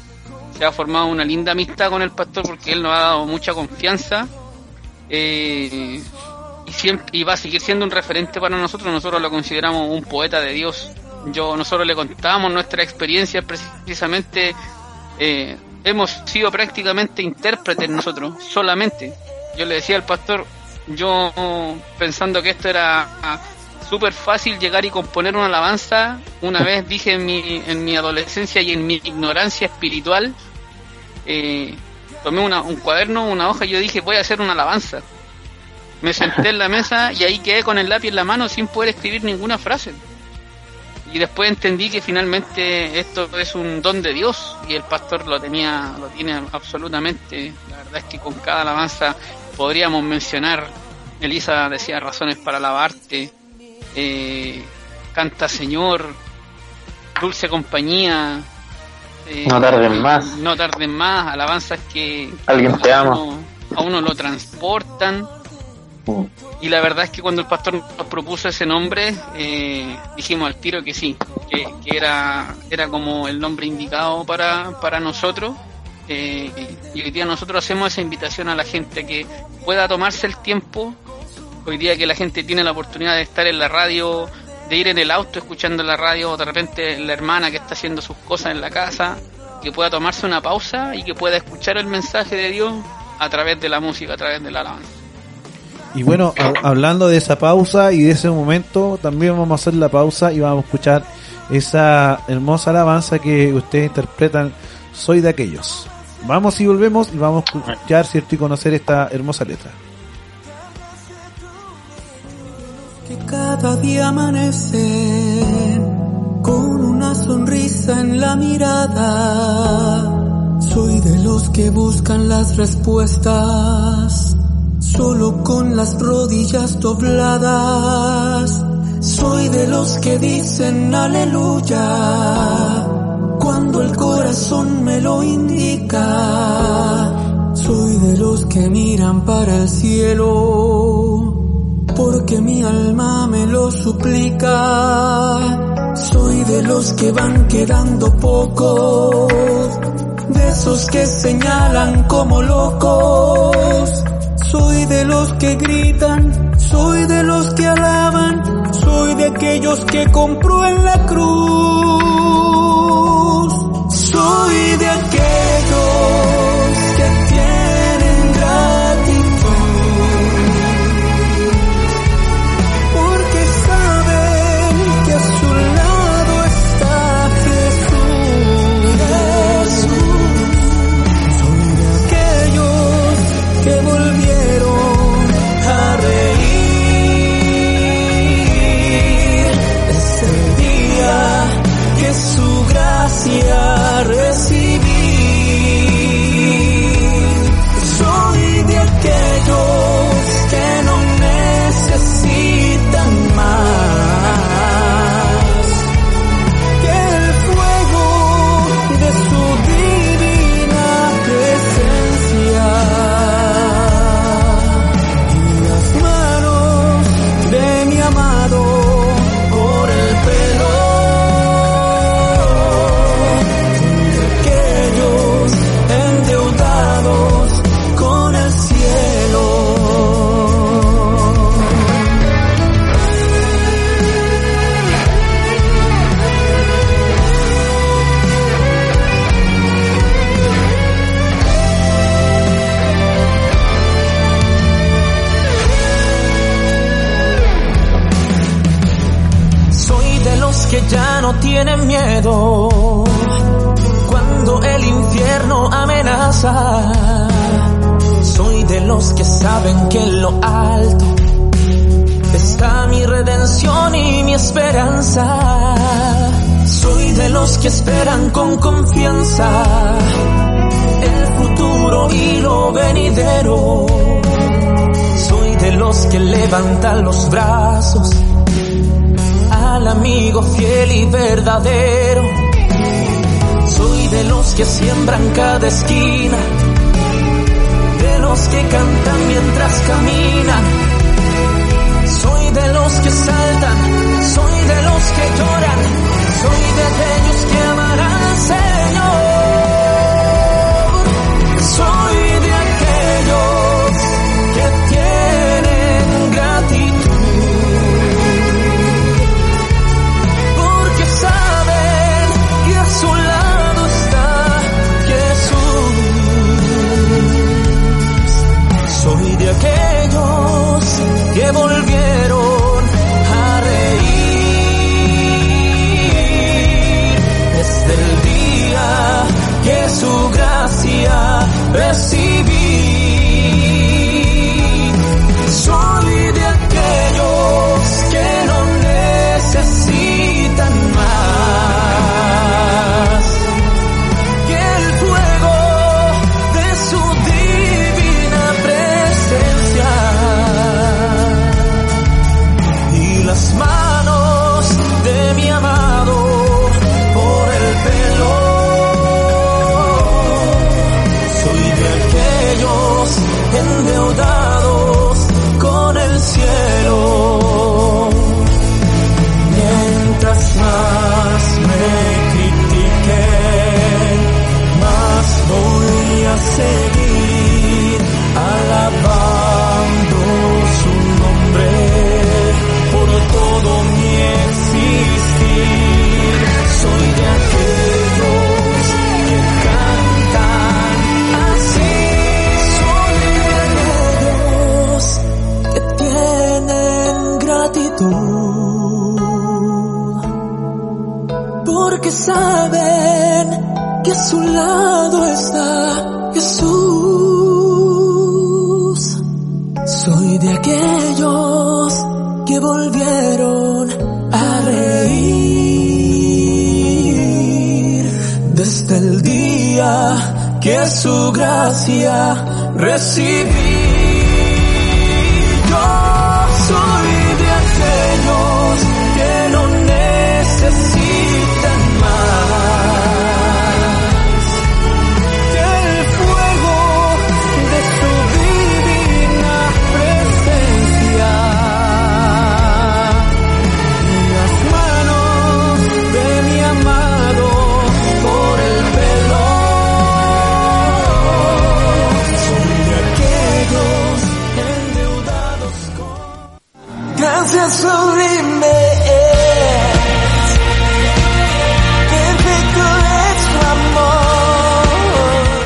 se ha formado una linda amistad con el pastor porque él nos ha dado mucha confianza eh, y, siempre, y va a seguir siendo un referente para nosotros, nosotros lo consideramos un poeta de Dios. Yo, nosotros le contábamos nuestra experiencia precisamente eh, hemos sido prácticamente intérpretes nosotros, solamente. Yo le decía al pastor, yo pensando que esto era súper fácil llegar y componer una alabanza, una vez dije en mi, en mi adolescencia y en mi ignorancia espiritual, eh, tomé una- un cuaderno, una hoja y yo dije, voy a hacer una alabanza. Me senté en la mesa y ahí quedé con el lápiz en la mano sin poder escribir ninguna frase. Y después entendí que finalmente esto es un don de Dios y el pastor lo tenía, lo tiene absolutamente. La verdad es que con cada alabanza podríamos mencionar, Elisa decía razones para alabarte, eh, canta Señor, dulce compañía, eh, No tarden más. no tarden más, alabanzas que Alguien te ama. uno- a uno lo transportan Y la verdad es que cuando el pastor nos propuso ese nombre, eh, dijimos al tiro que sí, que, era, era como el nombre indicado para, para nosotros. Eh, y hoy día nosotros hacemos esa invitación a la gente que pueda tomarse el tiempo. Hoy día que la gente tiene la oportunidad de estar en la radio, de ir en el auto escuchando la radio, de repente la hermana que está haciendo sus cosas en la casa, que pueda tomarse una pausa y que pueda escuchar el mensaje de Dios a través de la música, a través de la alabanza. Y bueno, ha- hablando de esa pausa y de ese momento, también vamos a hacer la pausa y vamos a escuchar esa hermosa alabanza que ustedes interpretan Soy de aquellos. Vamos y volvemos y vamos a escuchar, ¿cierto? Y conocer esta hermosa letra. que cada día amanece con una sonrisa en la mirada. Soy de los que buscan las respuestas solo con las rodillas dobladas. Soy de los que dicen aleluya cuando el corazón me lo indica. Soy de los que miran para el cielo porque mi alma me lo suplica. Soy de los que van quedando pocos, de esos que señalan como locos. Soy de los que gritan, soy de los que alaban, soy de aquellos que compró en la cruz. Soy de aquellos levantan los brazos al amigo fiel y verdadero. Soy de los que siembran cada esquina, de los que cantan mientras caminan. Soy de los que saltan, soy de los que lloran, que volvieron saben que a su lado está Jesús. Soy de aquellos que volvieron a reír desde el día que su gracia recibí. Yo soy de aquellos que no necesitan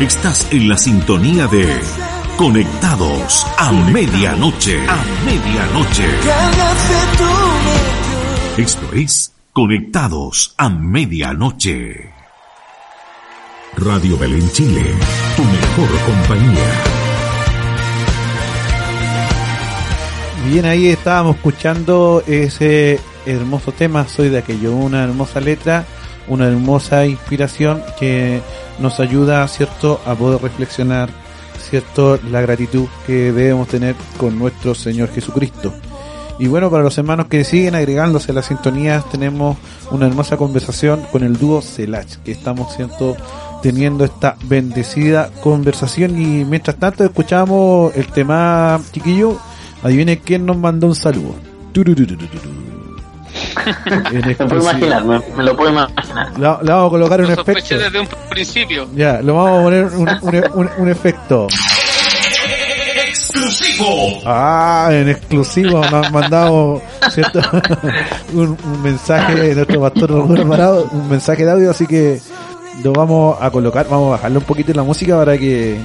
Estás en la sintonía de Conectados a medianoche. A medianoche. Esto es Conectados a medianoche. Radio Belén Chile, tu mejor compañía. Bien, ahí estábamos escuchando ese hermoso tema, Soy de aquello, una hermosa letra, una hermosa inspiración que nos ayuda, ¿cierto?, a poder reflexionar, ¿cierto?, la gratitud que debemos tener con nuestro Señor Jesucristo. Y bueno, para los hermanos que siguen agregándose a las sintonías, tenemos una hermosa conversación con el dúo Celach, que estamos ¿cierto? teniendo esta bendecida conversación. Y mientras tanto, escuchamos el tema, chiquillo. Adivine quién nos mandó un saludo. Me puedo exclusiva. imaginar, me, me lo puedo imaginar. Le, vamos a colocar un Lo efecto. desde un principio. Ya, lo vamos a poner un, un- un- un efecto. Ah, en exclusivo nos han mandado ¿cierto? un, un mensaje de nuestro pastor Alvarado, un mensaje de audio, así que lo vamos a colocar, vamos a bajarle un poquito la música para que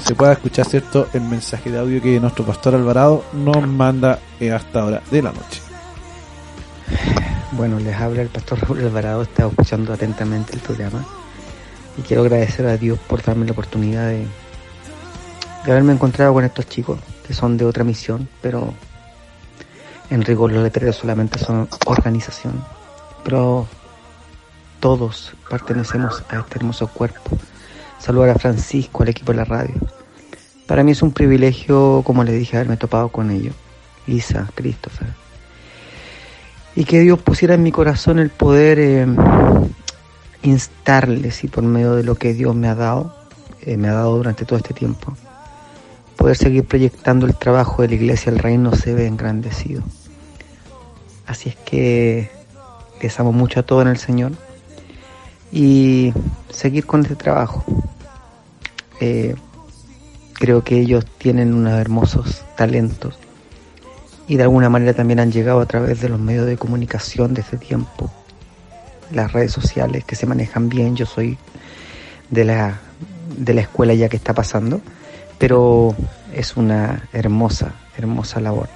se pueda escuchar cierto el mensaje de audio que nuestro pastor Alvarado nos manda eh, hasta ahora de la noche. Bueno, les habla el pastor Raúl Alvarado, estado escuchando atentamente el programa y quiero agradecer a Dios por darme la oportunidad de, de haberme encontrado con estos chicos que son de otra misión, pero en rigor los letreros solamente son organización, pero todos pertenecemos a este hermoso cuerpo. Saludar a Francisco, al equipo de la radio. Para mí es un privilegio, como le dije, haberme topado con ellos. Isa, Christopher, y que Dios pusiera en mi corazón el poder eh, instarles y por medio de lo que Dios me ha dado, eh, me ha dado durante todo este tiempo, poder seguir proyectando el trabajo de la iglesia, el reino se ve engrandecido. Así es que les amo mucho a todos en el Señor y seguir con este trabajo. Eh, creo que ellos tienen unos hermosos talentos y de alguna manera también han llegado a través de los medios de comunicación de este tiempo, las redes sociales que se manejan bien. Yo soy de la, de la escuela ya que está pasando, pero es una hermosa, hermosa labor.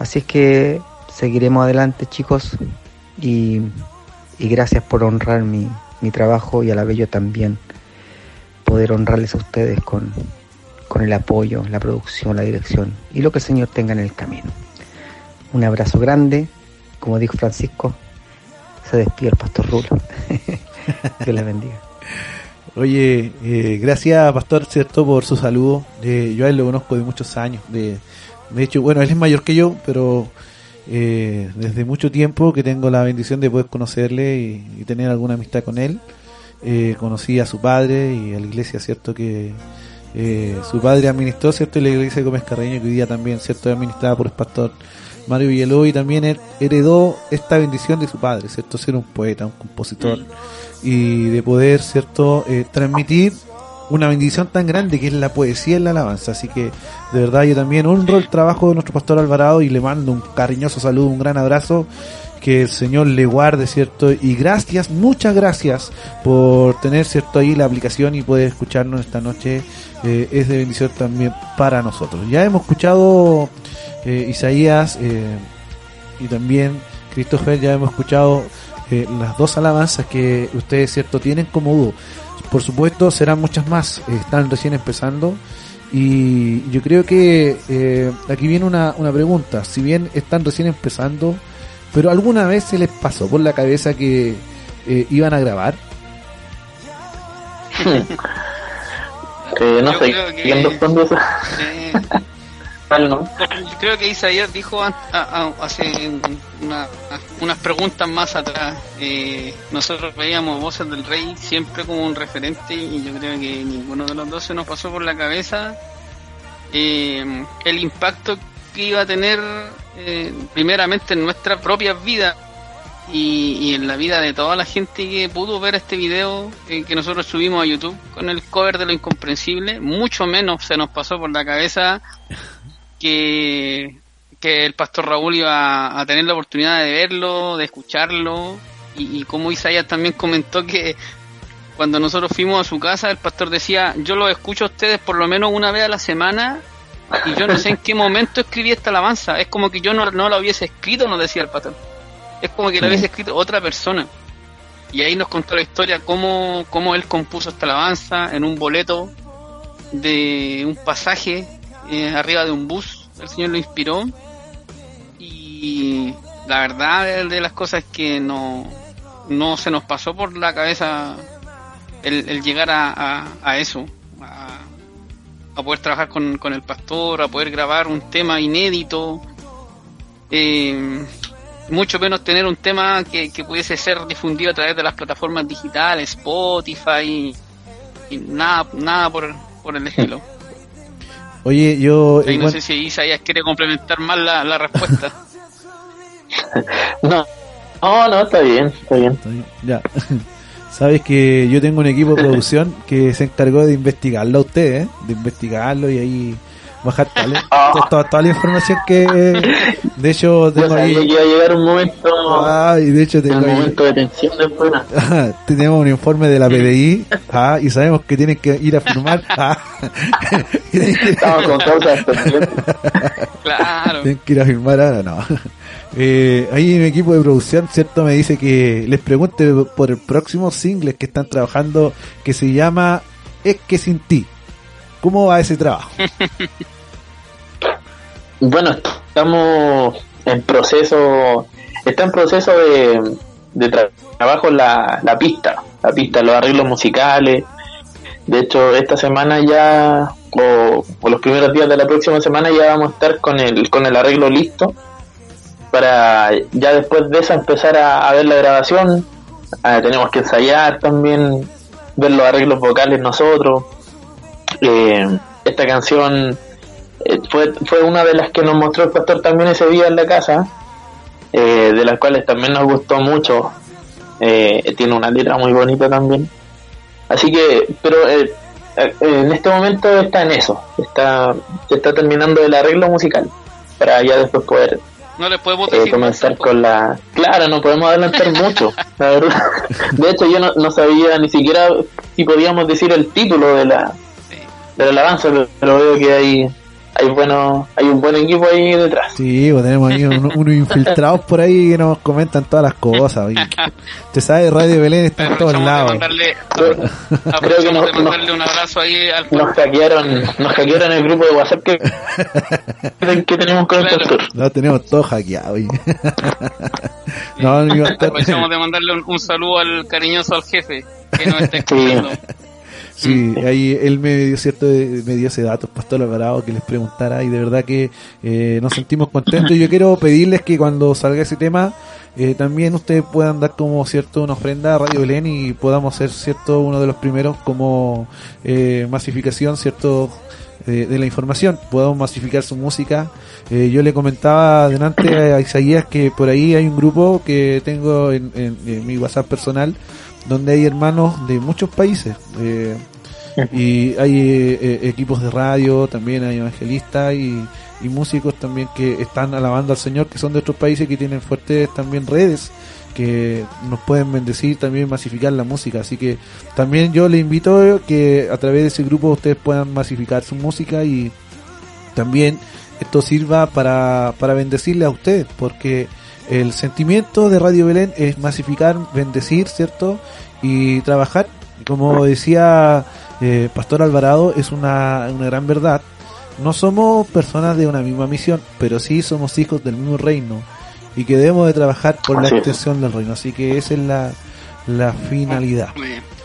Así es que seguiremos adelante chicos y, y gracias por honrar mi, mi trabajo y a la yo también poder honrarles a ustedes con, con el apoyo, la producción, la dirección y lo que el Señor tenga en el camino. Un abrazo grande, como dijo Francisco, se despide el pastor Rulo. Dios les bendiga. Oye, eh, gracias Pastor, cierto, por su saludo. Eh, yo a él lo conozco de muchos años. De, de hecho, bueno, él es mayor que yo, pero eh, desde mucho tiempo que tengo la bendición de poder conocerle y, y tener alguna amistad con él. Eh, conocí a su padre y a la iglesia, cierto, que eh, su padre administró, cierto, y la iglesia de Gómez Carreño, que hoy día también, cierto, es administrada por el pastor Mario Villalobos y también heredó esta bendición de su padre, cierto, ser un poeta, un compositor y de poder, cierto, eh, transmitir una bendición tan grande que es la poesía y la alabanza. Así que de verdad yo también honro el trabajo de nuestro pastor Alvarado y le mando un cariñoso saludo, un gran abrazo. Que el Señor le guarde, ¿cierto? Y gracias, muchas gracias por tener, ¿cierto? Ahí la aplicación y poder escucharnos esta noche. Eh, es de bendición también para nosotros. Ya hemos escuchado eh, Isaías eh, y también Christopher, ya hemos escuchado las dos alabanzas que ustedes, cierto, tienen como dúo. Por supuesto, serán muchas más, están recién empezando. Y yo creo que eh, aquí viene una, una pregunta. Si bien están recién empezando, pero alguna vez se les pasó por la cabeza que eh, iban a grabar. Eh, no sé, ¿quién responde eso? Eh, Vale, creo que Isaías dijo hace una- unas preguntas más atrás. eh, nosotros veíamos Voces del Rey siempre como un referente y yo creo que ninguno de los dos se nos pasó por la cabeza eh, el impacto que iba a tener eh, primeramente en nuestras propias vidas y, y en la vida de toda la gente que pudo ver este video eh, que nosotros subimos a YouTube con el cover de lo incomprensible. Mucho menos se nos pasó por la cabeza que, que el pastor Raúl iba a tener la oportunidad de verlo, de escucharlo, y, y como Isaías también comentó que cuando nosotros fuimos a su casa, el pastor decía, yo lo escucho a ustedes por lo menos una vez a la semana, y yo no sé en qué momento escribí esta alabanza, es como que yo no, no la hubiese escrito, nos decía el pastor, es como que la hubiese escrito otra persona. Y ahí nos contó la historia cómo, cómo él compuso esta alabanza en un boleto de un pasaje eh, arriba de un bus. El Señor lo inspiró. Y la verdad de, las cosas es que no, no se nos pasó por la cabeza el, llegar a, a, eso. A, a poder trabajar con, con el pastor, a poder grabar un tema inédito. Eh, mucho menos tener un tema que, que pudiese ser difundido a través de las plataformas digitales, Spotify, y nada, nada por, por el estilo. Oye, yo... Ahí no sé si Isaías quiere complementar más la, la respuesta. No, no, no, está bien, está bien. Está bien, Ya. Sabes que yo tengo un equipo de producción que se encargó de investigarlo a ustedes, ¿eh? de investigarlo y ahí bajar toda la, Ah. to- toda, toda la información que de hecho tengo que ahí iba a llegar un momento, ah, y de hecho un tengo ahí momento de tensión ah, tenemos un informe de la PDI ah, y sabemos que tienen que ir a firmar ah, tienen, que, Estamos con causas claro. tienen que ir a firmar ahora no eh, ahí mi equipo de producción cierto me dice que les pregunte por el próximo single que están trabajando que se llama Es que sin ti ¿cómo va ese trabajo? Bueno, estamos en proceso, está en proceso de, de tra- trabajo la, la pista, la pista, los arreglos musicales. De hecho, esta semana ya, o, o los primeros días de la próxima semana ya vamos a estar con el, con el arreglo listo para ya después de eso empezar a, a ver la grabación. Ah, tenemos que ensayar también, ver los arreglos vocales nosotros. Eh, esta canción fue, fue una de las que nos mostró el pastor también ese día en la casa, eh, de las cuales también nos gustó mucho. Eh, tiene una letra muy bonita también. Así que, pero eh, eh, en este momento está en eso, está, está terminando el arreglo musical para ya después poder No le podemos eh, decir más comenzar con la... Claro, no podemos adelantar mucho, la verdad. De hecho, yo no, no sabía ni siquiera si podíamos decir el título de la, Sí. de la alabanza, pero, pero veo que hay, hay, bueno, hay un buen equipo ahí detrás. Sí, pues tenemos ahí unos, unos infiltrados por ahí que nos comentan todas las cosas. Usted sabe, Radio Belén está en todos lados. mandarle, Creo, que aprovechamos no- de mandarle un abrazo ahí al nos hackearon, nos hackearon el grupo de WhatsApp que, que tenemos con el Claro. pastor. Lo tenemos todo hackeado. no, no Aprovechamos de mandarle un, un saludo al cariñoso al jefe que nos está escuchando. Sí, ahí él me dio cierto, me dio ese dato, Pastor Alvarado, que les preguntara y de verdad que eh, nos sentimos contentos. Y yo quiero pedirles que cuando salga ese tema, eh, también ustedes puedan dar como cierto una ofrenda a Radio Belén y podamos ser cierto uno de los primeros como eh, masificación, cierto de la información, podamos masificar su música. Eh, yo le comentaba adelante a Isaías que por ahí hay un grupo que tengo en, en- en mi WhatsApp personal donde hay hermanos de muchos países. eh, y hay eh, eh, equipos de radio, también hay evangelistas y, y músicos también que están alabando al Señor, que son de otros países que tienen fuertes también redes que nos pueden bendecir, también masificar la música. Así que también yo le invito que a través de ese grupo ustedes puedan masificar su música y también esto sirva para, para bendecirle a ustedes, porque el sentimiento de Radio Belén es masificar, bendecir, ¿cierto? Y trabajar. Como decía eh, Pastor Alvarado, es una, una gran verdad. No somos personas de una misma misión, pero sí somos hijos del mismo reino y que debemos de trabajar por la es. extensión del reino. Así que esa es la, la finalidad. Muy bien.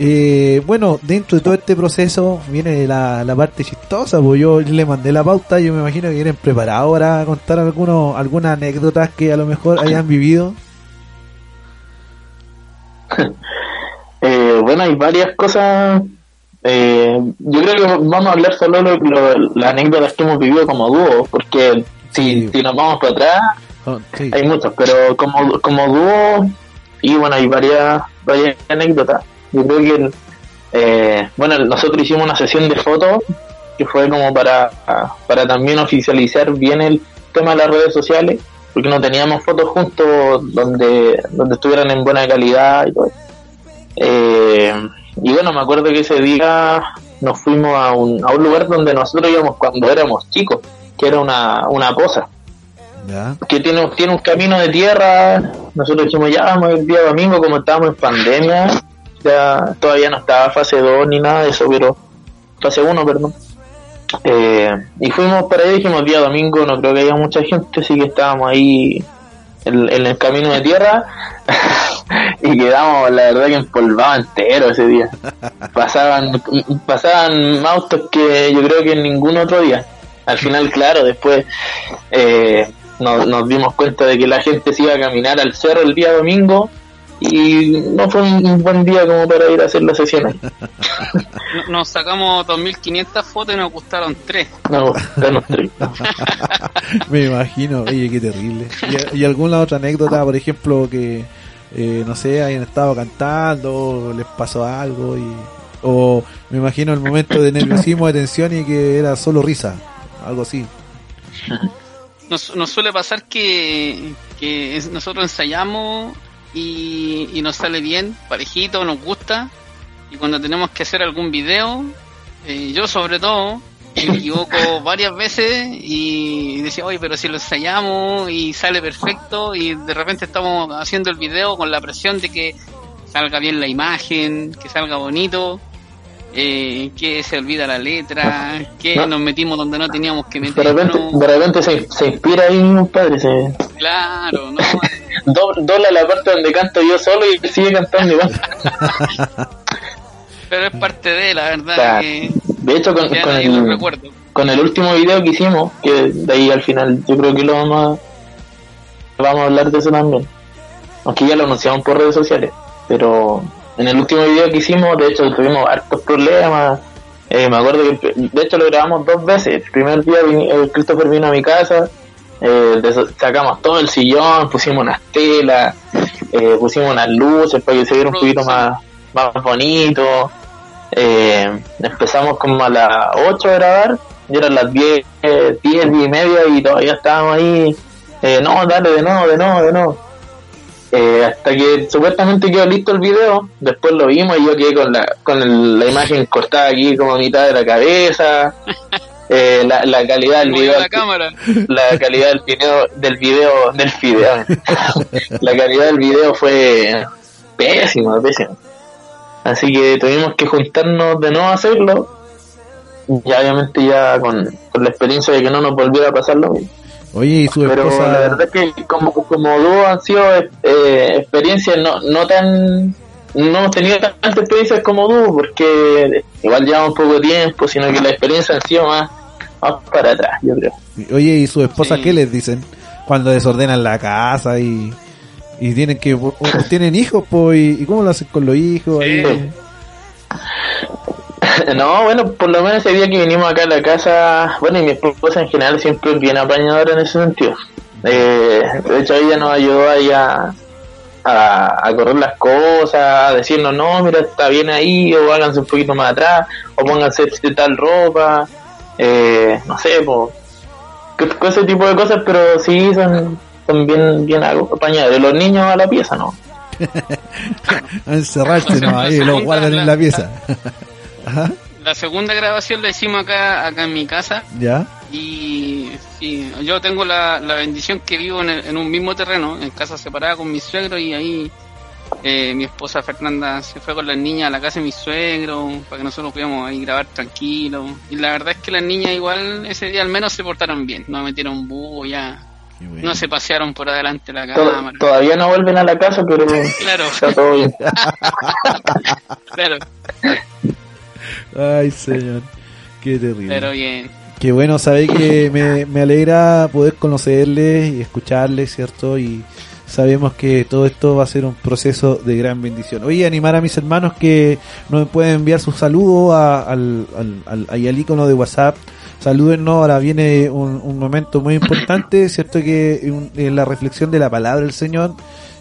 Eh, bueno, dentro de todo este proceso viene la, la parte chistosa, pues yo le mandé la pauta, yo me imagino que vienen preparados ahora a contar algunos, algunas anécdotas que a lo mejor hayan vivido. Eh, bueno, hay varias cosas. Eh, yo creo que vamos a hablar solo de las anécdotas que hemos vivido como dúo, porque si, Sí. si nos vamos para atrás, Oh, sí. hay muchos, pero como, como dúo, y bueno, hay varias, varias anécdotas. Yo creo que, eh, bueno, nosotros hicimos una sesión de fotos que fue como para, para también oficializar bien el tema de las redes sociales, porque no teníamos fotos juntos donde, donde estuvieran en buena calidad y todo. Eh, y bueno, me acuerdo que ese día nos fuimos a un, a un lugar donde nosotros íbamos cuando éramos chicos, que era una, una Ya. que tiene, tiene un camino de tierra. Nosotros dijimos, ya vamos el día domingo, como estábamos en pandemia, ya todavía no estaba fase 2 ni nada de eso, pero fase 1, perdón. Eh, y fuimos para allá y dijimos, día domingo no creo que haya mucha gente, así que estábamos ahí en, en el camino de tierra y quedamos, la verdad, que empolvados entero ese día. Pasaban, pasaban más autos que yo creo que en ningún otro día. Al final, claro, después eh, nos, nos dimos cuenta de que la gente se iba a caminar al cerro el día domingo y no fue un buen día como para ir a hacer la sesión ahí. No- Nos sacamos 2.500 fotos y nos gustaron 3. No, ganos tres. Me imagino, oye, qué terrible. ¿Y, y alguna otra anécdota, por ejemplo, que, eh, no sé, hayan estado cantando, les pasó algo, y, o me imagino el momento de nerviosismo, de tensión y que era solo risa, algo así. Nos, nos suele pasar que, que nosotros ensayamos y, y nos sale bien, parejito, nos gusta. Y cuando tenemos que hacer algún video, eh, yo sobre todo, me equivoco varias veces y decía, oye, pero si lo ensayamos y sale perfecto y de repente estamos haciendo el video con la presión de que salga bien la imagen, que salga bonito, eh, que se olvida la letra, que No. nos metimos donde no teníamos que De repente, meternos. de repente se, se inspira ahí un padre, se Claro, ¿no? Do- dobla la parte donde canto yo solo y sigue cantando igual. Pero es parte de la verdad que De hecho, con, con el, con el último video que hicimos, que de ahí al final yo creo que lo vamos a, vamos a hablar de eso también. Aunque ya lo anunciamos por redes sociales. Pero en el último video que hicimos, de hecho, tuvimos hartos problemas. Eh, me acuerdo que, de hecho, lo grabamos dos veces. El primer día vin- eh, Christopher vino a mi casa, eh, sacamos todo el sillón, pusimos unas telas, eh, pusimos unas luces para que se viera un poquito más, más bonito. Eh, empezamos como a las 8 a grabar, y eran las 10, eh, 10, 10 y media y todavía estábamos ahí. Eh, no, dale, de nuevo, de nuevo, de nuevo. Eh, hasta que supuestamente quedó listo el video, después lo vimos y yo quedé con la, con el- la imagen cortada aquí como a mitad de la cabeza. Eh, la, la calidad del video. la cámara. la calidad del video del video del video. La calidad del video fue pésima pésima. Así que tuvimos que juntarnos de nuevo a hacerlo. Y obviamente ya con, con la experiencia de que no nos volviera a pasar lo mismo. Oye, y su pero la verdad es que como, como dúo han sido eh, experiencias no, no tan no hemos tenido tantas experiencias como dúo porque igual llevamos poco tiempo sino que la experiencia han sido más, más para atrás yo creo Oye, ¿y su esposa Sí. qué les dicen? Cuando desordenan la casa y, y tienen que... o- o tienen hijos, pues, y, y cómo lo hacen con los hijos? ahí? No, bueno, por lo menos ese día que vinimos acá a la casa, bueno, y mi esposa en general siempre es bien apañadora en ese sentido. Eh, de hecho, ella nos ayudó ahí a, a, a correr las cosas, a decirnos, no, mira, está bien ahí, o háganse un poquito más atrás, o pónganse de tal ropa, eh, no sé, pues, ese tipo de cosas, pero sí son, son bien, bien apañadores. Los niños a la pieza, ¿no? A encerrarse, ¿no? Ahí lo guardan en la pieza. Ajá, La segunda grabación la hicimos acá, acá en mi casa ¿ya? y Sí, yo tengo la, la bendición que vivo en, el- en un mismo terreno, en casa separada con mi suegro y ahí eh, mi esposa Fernanda se fue con las niñas a la casa de mi suegro para que nosotros pudiéramos ahí grabar tranquilo. Y la verdad es que las niñas igual ese día al menos se portaron bien, no metieron búho ya, bueno. no se pasearon por adelante de la To- cámara. todavía no vuelven a la casa, pero Claro, está todo bien. claro, Ay, señor. Qué terrible. pero bien. Qué bueno, sabe que me, me alegra poder conocerle y escucharle, ¿cierto? Y sabemos que todo esto va a ser un proceso de gran bendición. Oye, animar a mis hermanos que nos pueden enviar sus saludos a- al, al, al, al icono de WhatsApp. Salúdennos, ahora viene un, un momento muy importante, ¿cierto? Que un- en la reflexión de la palabra del Señor,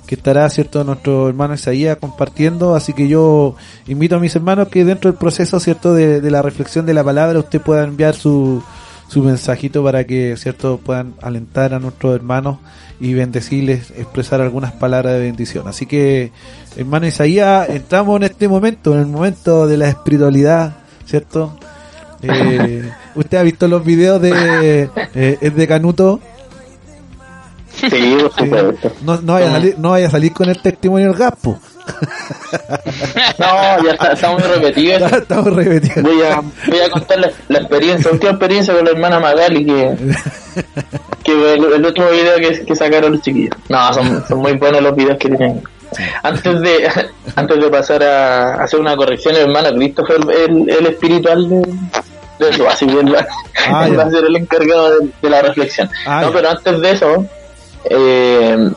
que estará, ¿cierto? Nuestro hermano Isaías compartiendo. Así que yo invito a mis hermanos que dentro del proceso, ¿cierto? De, de la reflexión de la palabra, usted pueda enviar su, su mensajito para que, ¿cierto? Puedan alentar a nuestros hermanos y bendecirles, expresar algunas palabras de bendición. Así que, hermano Isaías, entramos en este momento, en el momento de la espiritualidad, ¿cierto? Eh, ¿Usted ha visto los videos de, eh, es de Canuto? Sí, por supuesto. No, no, vaya a salir, no vaya a salir con el testimonio del gaspo. No, ya está, está muy repetido. eso. Estamos repetidos. Voy a, voy a contar la, la experiencia, última experiencia con la hermana Magali, que, que el, el último video que, que sacaron los chiquillos. No, son, son muy buenos los videos que tienen. Antes de antes de pasar a hacer una corrección, el hermano Cristo fue el, el, espiritual de, de eso, así que él va, Ah, él va a ser el encargado de, de la reflexión. Ah, no, pero antes de eso, eh,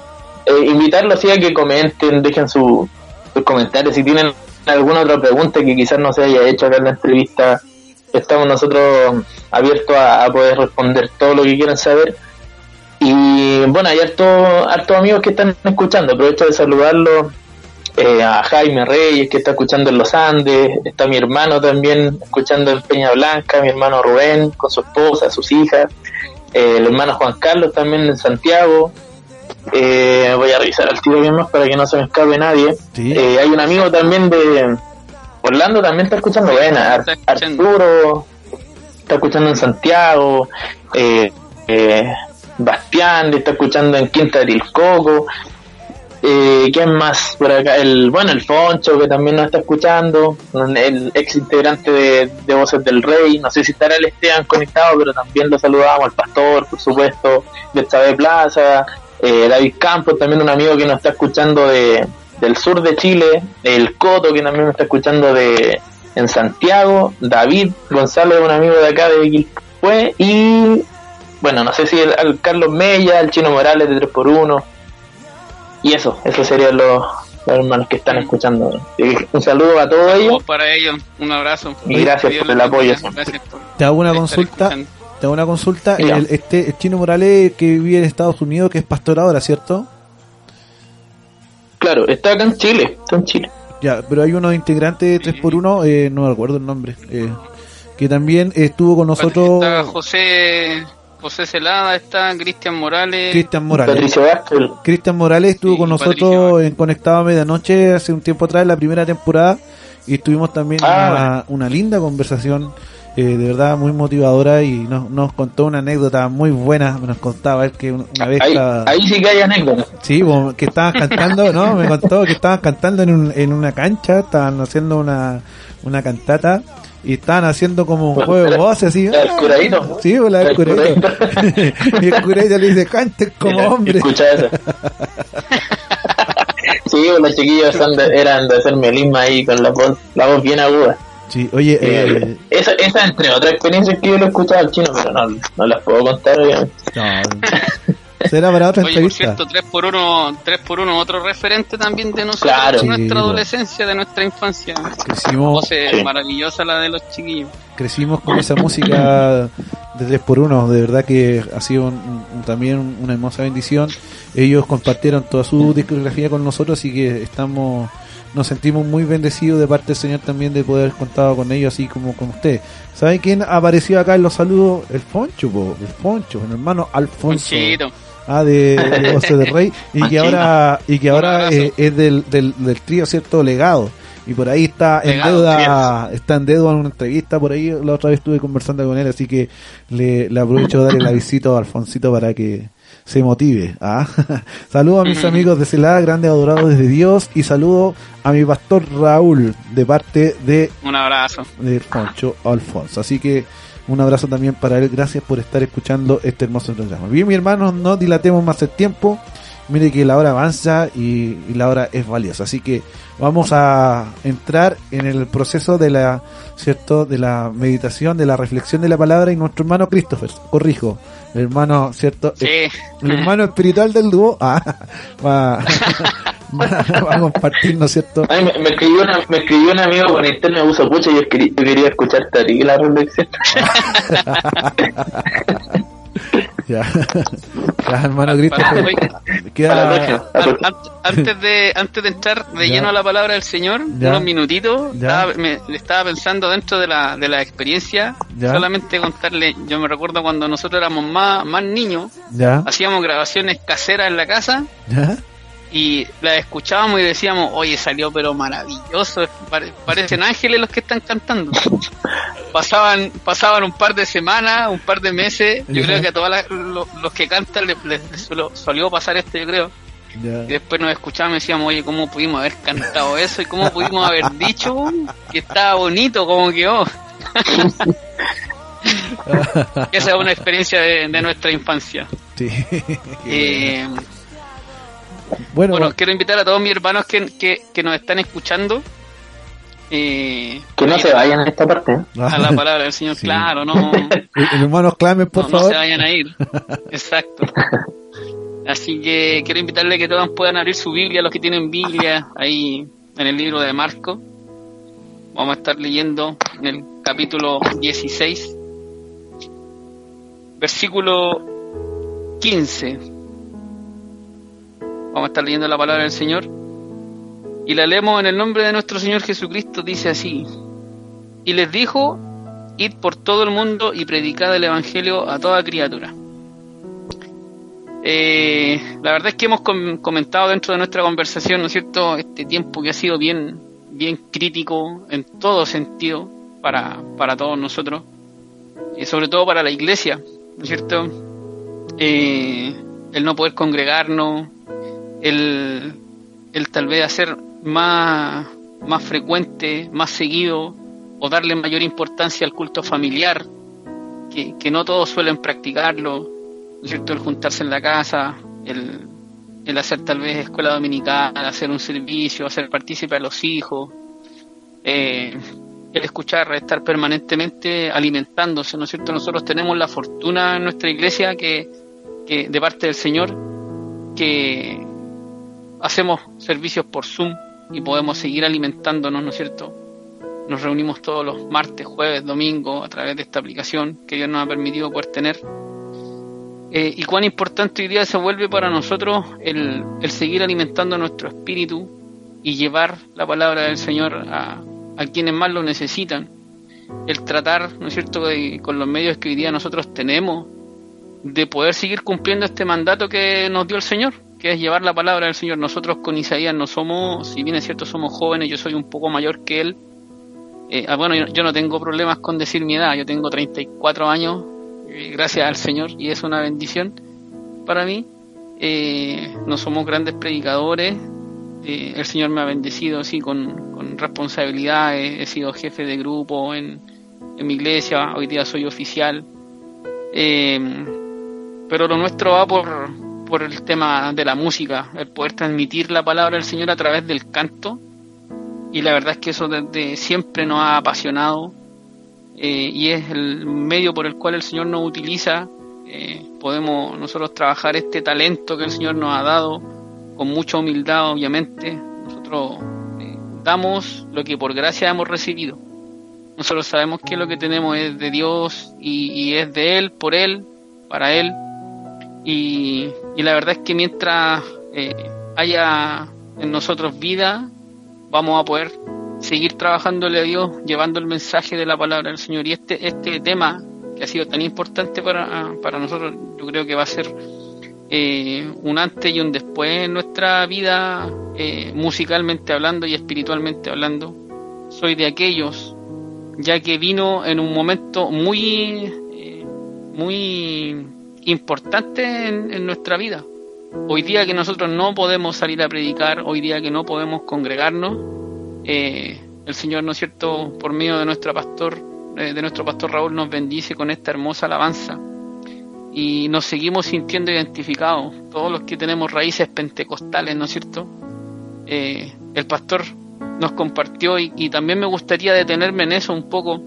eh, invitarlos a que comenten, dejen su, sus comentarios. Si tienen alguna otra pregunta que quizás no se haya hecho acá en la entrevista, estamos nosotros abiertos a, poder responder todo lo que quieran saber. Y bueno, hay hartos hartos amigos que están escuchando. Aprovecho de saludarlos eh, a Jaime Reyes, que está escuchando en los Andes. Está mi hermano también escuchando en Peña Blanca, mi hermano Rubén con su esposa, sus hijas. Eh, el hermano Juan Carlos también en Santiago. Eh, voy a revisar al tiro bien más para que no se me escape nadie. Sí. Eh, hay un amigo también de Orlando, también está escuchando. Buena, Ar- Está escuchando. Arturo está escuchando en Santiago. Eh, eh, Bastián está escuchando en Quinta de Tilcoco. Eh, ¿Quién más por acá? El, bueno, el Foncho que también nos está escuchando, el ex integrante de, de Voces del Rey, no sé si estará el Esteban conectado, pero también lo saludamos, al Pastor, por supuesto, de Chávez Plaza, eh, David Campos, también un amigo que nos está escuchando de, del sur de Chile, el Coto que también nos está escuchando de en Santiago, David González, un amigo de acá de Quilpué, y bueno, no sé si el, Carlos Mella, el Chino Morales de 3x1, y eso, esos serían los, los hermanos que están escuchando. Y Un saludo a todos ellos. Para ellos, un abrazo. Y gracias por el apoyo. bendiga. Gracias por Te hago una consulta. escuchando. Te hago una consulta. El, este, el Chino Morales que vive en Estados Unidos, que es pastor ahora, ¿cierto? Claro, está acá en Chile, está en Chile. Ya, pero hay uno integrante de 3x1, eh, no me acuerdo el nombre, eh, que también estuvo con nosotros, Está José, José Celada, está Cristian Morales. Cristian Morales. Patricio Vázquez, Cristian Morales estuvo Sí, con nosotros en Conectado a Medianoche hace un tiempo atrás, la primera temporada, y tuvimos también Ah. una, una linda conversación, eh, de verdad muy motivadora, y nos, nos contó una anécdota muy buena, nos contaba él que una vez... ahí, estaba- ahí sí que hay anécdotas. Sí, que estaban cantando, ¿no? Me contó que estaban cantando en, un- en una cancha, estaban haciendo una, una cantata y estaban haciendo como un juego de voces así. La del curadito. Sí, la del El curadito. y el curadito le dice, canten como hombre. Escucha eso. sí, los chiquillos eran de hacer melisma ahí con la voz, la voz bien aguda. Sí, oye, Eh, eh, esa, esa entre otras experiencias que yo lo he escuchado al chino, pero no, no las puedo contar obviamente. no, será para otra Oye, por cierto, 3x1, 3x1 otro referente también de nosotros, Claro. de nuestra adolescencia, de nuestra infancia. Crecimos, Voz Sí. maravillosa la de los chiquillos. crecimos con esa música de 3x1, de verdad que ha sido un- un- también una hermosa bendición. Ellos compartieron toda su discografía con nosotros, así que estamos nos sentimos muy bendecidos de parte del Señor también de poder contado con ellos así como con usted. ¿Sabe quién apareció acá en los saludos? El Poncho, po, el Poncho, mi hermano Alfonso. Conchito. Ah, de, de Voces del Rey y que ahora y que ahora abrazo. eh, es del, del, del trío cierto legado y por ahí está en Legado, deuda, está en deuda en una entrevista, por ahí la otra vez estuve conversando con él, así que le, le aprovecho de darle la visita a Alfonsito para que se motive. ¿ah? saludo a mis amigos de Celada, grandes adorados desde Dios, y saludo a mi pastor Raúl, de parte de, Un abrazo. de Poncho Alfonso. Así que un abrazo también para él, gracias por estar escuchando este hermoso programa. Bien, mi hermano, no dilatemos más el tiempo. Mire que la hora avanza y, y la hora es valiosa. Así que vamos a entrar en el proceso de la, ¿cierto? De la meditación, de la reflexión de la palabra y nuestro hermano Christopher, corrijo, el hermano, ¿cierto? Sí. El hermano espiritual del dúo, ah, va, va, a compartir, ¿no es cierto? Ay, me, me escribió una, me escribió un amigo con internet me usa pucha y yo, quería- yo quería escucharte a ti la reflexión. Ya, ya hermano queda. An- an- antes de antes de entrar de Ya. lleno a la palabra del Señor, Ya. unos minutitos, estaba, me, estaba pensando dentro de la, de la experiencia, Ya. solamente contarle, yo me recuerdo cuando nosotros éramos más, más niños, ya, hacíamos grabaciones caseras en la casa ya, y las escuchábamos y decíamos, oye, salió pero maravilloso, pare- parecen ángeles los que están cantando. Pasaban, pasaban un par de semanas, un par de meses, yo creo que a todos los que cantan les, les- les solió pasar esto, yo creo. Y después nos escuchábamos y decíamos, oye, ¿cómo pudimos haber cantado eso? ¿Y cómo pudimos haber dicho que estaba bonito, como quedó? Esa es una experiencia de, de nuestra infancia. Sí. Eh, bueno, bueno, quiero invitar a todos mis hermanos que, que, que nos están escuchando eh, Que no se vayan a esta parte. ¿eh? a la palabra del Señor. Sí. Claro, no, hermanos clamen, por no, no se vayan a ir. Exacto. Así que quiero invitarle a que todos puedan abrir su Biblia, los que tienen Biblia, ahí en el libro de Marco. Vamos a estar leyendo en el capítulo 16, versículo 15. Vamos a estar leyendo la palabra del Señor. Y la leemos en el nombre de nuestro Señor Jesucristo. Dice así. Y les dijo, id por todo el mundo y predicad el Evangelio a toda criatura. Eh, la verdad es que hemos com- comentado dentro de nuestra conversación, ¿no es cierto?, este tiempo que ha sido bien, bien crítico en todo sentido para, para todos nosotros, y sobre todo para la iglesia, ¿no es cierto? Eh, el no poder congregarnos, el, el tal vez hacer más, más frecuente, más seguido, o darle mayor importancia al culto familiar, que, que no todos suelen practicarlo, ¿no es cierto? El juntarse en la casa, el, el hacer tal vez escuela dominical, hacer un servicio, hacer partícipe a los hijos, eh, el escuchar, estar permanentemente alimentándose, ¿no es cierto? Nosotros tenemos la fortuna en nuestra iglesia que, que de parte del Señor que hacemos servicios por Zoom y podemos seguir alimentándonos, ¿no es cierto? Nos reunimos todos los martes, jueves, domingo a través de esta aplicación que Dios nos ha permitido poder tener. Eh, y cuán importante hoy día se vuelve para nosotros el, seguir alimentando nuestro espíritu y llevar la palabra del Señor a, a quienes más lo necesitan. El tratar, ¿no es cierto?, de- con los medios que hoy día nosotros tenemos, de poder seguir cumpliendo este mandato que nos dio el Señor, que es llevar la palabra del Señor. Nosotros con Isaías no somos, si bien es cierto, somos jóvenes, yo soy un poco mayor que él. Eh, ah, bueno, yo, no tengo problemas con decir mi edad, yo tengo 34 años, eh, gracias al Señor, y es una bendición para mí. Eh, no somos grandes predicadores, el Señor me ha bendecido, sí, con, con responsabilidades, he sido jefe de grupo en, en mi iglesia, hoy día soy oficial. Pero lo nuestro va por, por el tema de la música, el poder transmitir la palabra del Señor a través del canto. Y la verdad es que eso desde siempre nos ha apasionado eh, y es el medio por el cual el Señor nos utiliza. Eh, podemos nosotros trabajar este talento que el Señor nos ha dado con mucha humildad, obviamente. Nosotros eh, damos lo que por gracia hemos recibido. Nosotros sabemos que lo que tenemos es de Dios y, y es de Él, por Él, para Él. Y, y la verdad es que mientras eh, haya en nosotros vida, vamos a poder seguir trabajándole a Dios, llevando el mensaje de la palabra del Señor. Y este, este tema que ha sido tan importante para, para nosotros, yo creo que va a ser eh, un antes y un después en nuestra vida, eh, musicalmente hablando y espiritualmente hablando. Soy de aquellos, ya que vino en un momento muy, eh, muy importante en, nuestra vida. Hoy día que nosotros no podemos salir a predicar, hoy día que no podemos congregarnos, el Señor, ¿no es cierto?, por medio de nuestro pastor, de nuestro pastor Raúl, nos bendice con esta hermosa alabanza y nos seguimos sintiendo identificados, todos los que tenemos raíces pentecostales, ¿no es cierto? Eh, el pastor nos compartió y, también me gustaría detenerme en eso un poco,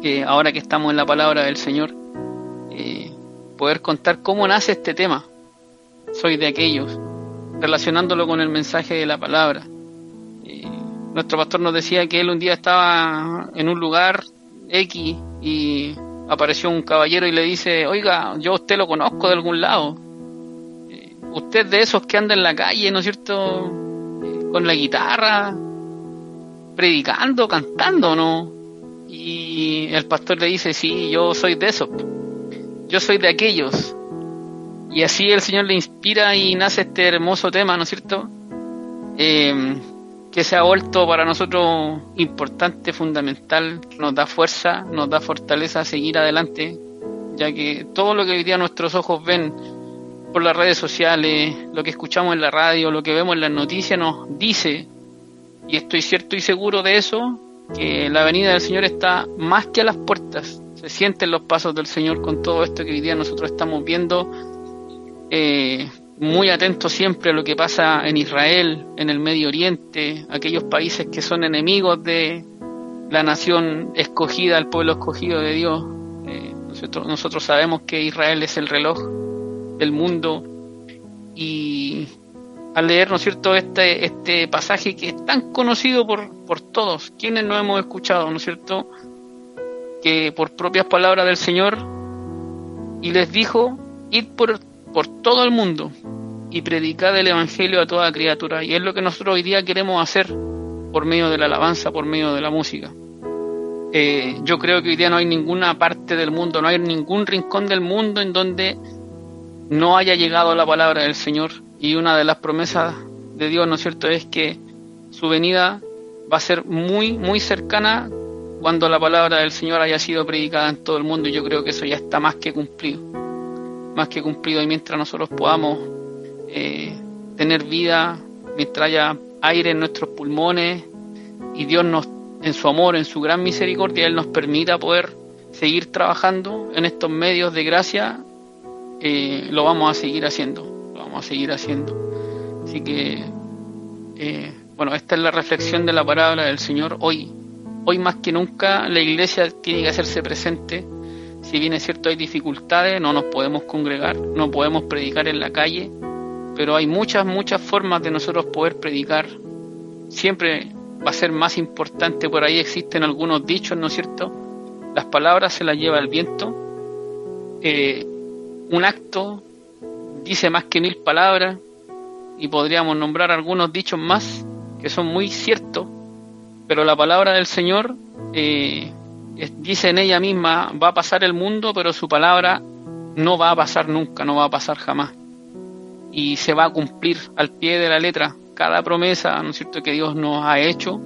que ahora que estamos en la palabra del Señor, eh, poder contar cómo nace este tema. Soy de aquellos, relacionándolo con el mensaje de la palabra. Nuestro pastor nos decía que él un día estaba en un lugar X y apareció un caballero y le dice, oiga, yo usted lo conozco de algún lado. Eh, usted de esos que anda en la calle, ¿no es cierto? Eh, con la guitarra, predicando, cantando, ¿no? Y el pastor le dice, sí, yo soy de esos. Yo soy de aquellos. Y así el Señor le inspira y nace este hermoso tema, ¿no es cierto? Eh, que se ha vuelto para nosotros importante, fundamental, nos da fuerza, nos da fortaleza a seguir adelante, ya que todo lo que hoy día nuestros ojos ven por las redes sociales, lo que escuchamos en la radio, lo que vemos en las noticias nos dice, y estoy cierto y seguro de eso, que la venida del Señor está más que a las puertas, se sienten los pasos del Señor con todo esto que hoy día nosotros estamos viendo. Eh, muy atento siempre a lo que pasa en Israel, en el Medio Oriente, aquellos países que son enemigos de la nación escogida, el pueblo escogido de Dios. Eh, nosotros, nosotros sabemos que Israel es el reloj del mundo y al leer, ¿no es cierto?, este, este pasaje que es tan conocido por, por todos, quienes no hemos escuchado, ¿no es cierto?, que por propias palabras del Señor, y les dijo, id por por todo el mundo y predicar el Evangelio a toda criatura. Y es lo que nosotros hoy día queremos hacer por medio de la alabanza, por medio de la música. Eh, yo creo que hoy día no hay ninguna parte del mundo, no hay ningún rincón del mundo en donde no haya llegado la palabra del Señor. Y una de las promesas de Dios, ¿no es cierto?, es que su venida va a ser muy, muy cercana cuando la palabra del Señor haya sido predicada en todo el mundo. Yo creo que eso ya está más que cumplido más que cumplido y mientras nosotros podamos eh, tener vida, mientras haya aire en nuestros pulmones y Dios nos, en su amor, en su gran misericordia, Él nos permita poder seguir trabajando en estos medios de gracia, eh, lo vamos a seguir haciendo, lo vamos a seguir haciendo. Así que, eh, bueno, esta es la reflexión de la palabra del Señor hoy. Hoy más que nunca la iglesia tiene que hacerse presente si bien es cierto hay dificultades, no nos podemos congregar, no podemos predicar en la calle, pero hay muchas, muchas formas de nosotros poder predicar. Siempre va a ser más importante, por ahí existen algunos dichos, ¿no es cierto? Las palabras se las lleva el viento. Eh, un acto dice más que mil palabras y podríamos nombrar algunos dichos más que son muy ciertos, pero la palabra del Señor eh, dice en ella misma, va a pasar el mundo, pero su palabra no va a pasar nunca, no va a pasar jamás. Y se va a cumplir al pie de la letra cada promesa, ¿no es cierto?, que Dios nos ha hecho.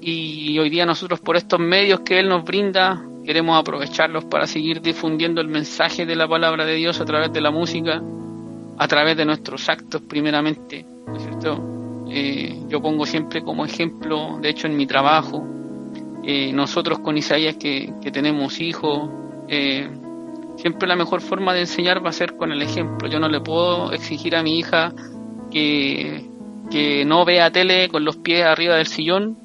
Y hoy día nosotros por estos medios que Él nos brinda, queremos aprovecharlos para seguir difundiendo el mensaje de la palabra de Dios a través de la música, a través de nuestros actos primeramente, ¿no es cierto? Eh, yo pongo siempre como ejemplo, de hecho en mi trabajo, eh, nosotros con Isaías que, tenemos hijos, eh, siempre la mejor forma de enseñar va a ser con el ejemplo. Yo no le puedo exigir a mi hija que, que no vea tele con los pies arriba del sillón,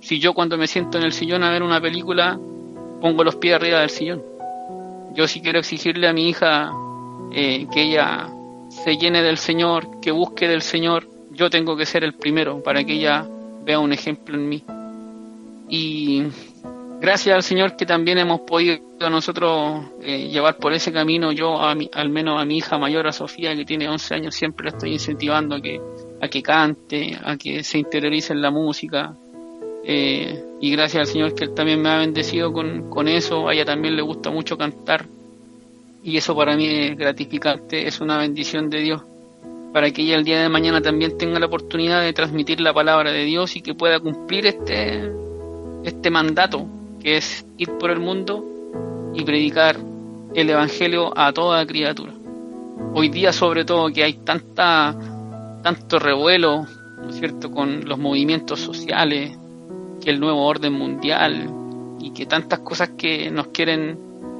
si yo cuando me siento en el sillón a ver una película pongo los pies arriba del sillón. Yo sí quiero exigirle a mi hija eh, que ella se llene del Señor, que busque del Señor, yo tengo que ser el primero para que ella vea un ejemplo en mí y gracias al Señor que también hemos podido nosotros eh, llevar por ese camino, yo al menos a mi hija mayor, a Sofía, que tiene 11 años, siempre la estoy incentivando a que, a que cante, a que se interiorice en la música. Eh, y gracias al Señor que Él también me ha bendecido con, con eso, a ella también le gusta mucho cantar. y eso para mí es gratificante, es una bendición de Dios, para que ella el día de mañana también tenga la oportunidad de transmitir la palabra de Dios y que pueda cumplir este, este mandato, que es ir por el mundo y predicar el Evangelio a toda criatura. Hoy día sobre todo que hay tanta, tanto revuelo, ¿no es cierto?, con los movimientos sociales, que el nuevo orden mundial y que tantas cosas que nos quieren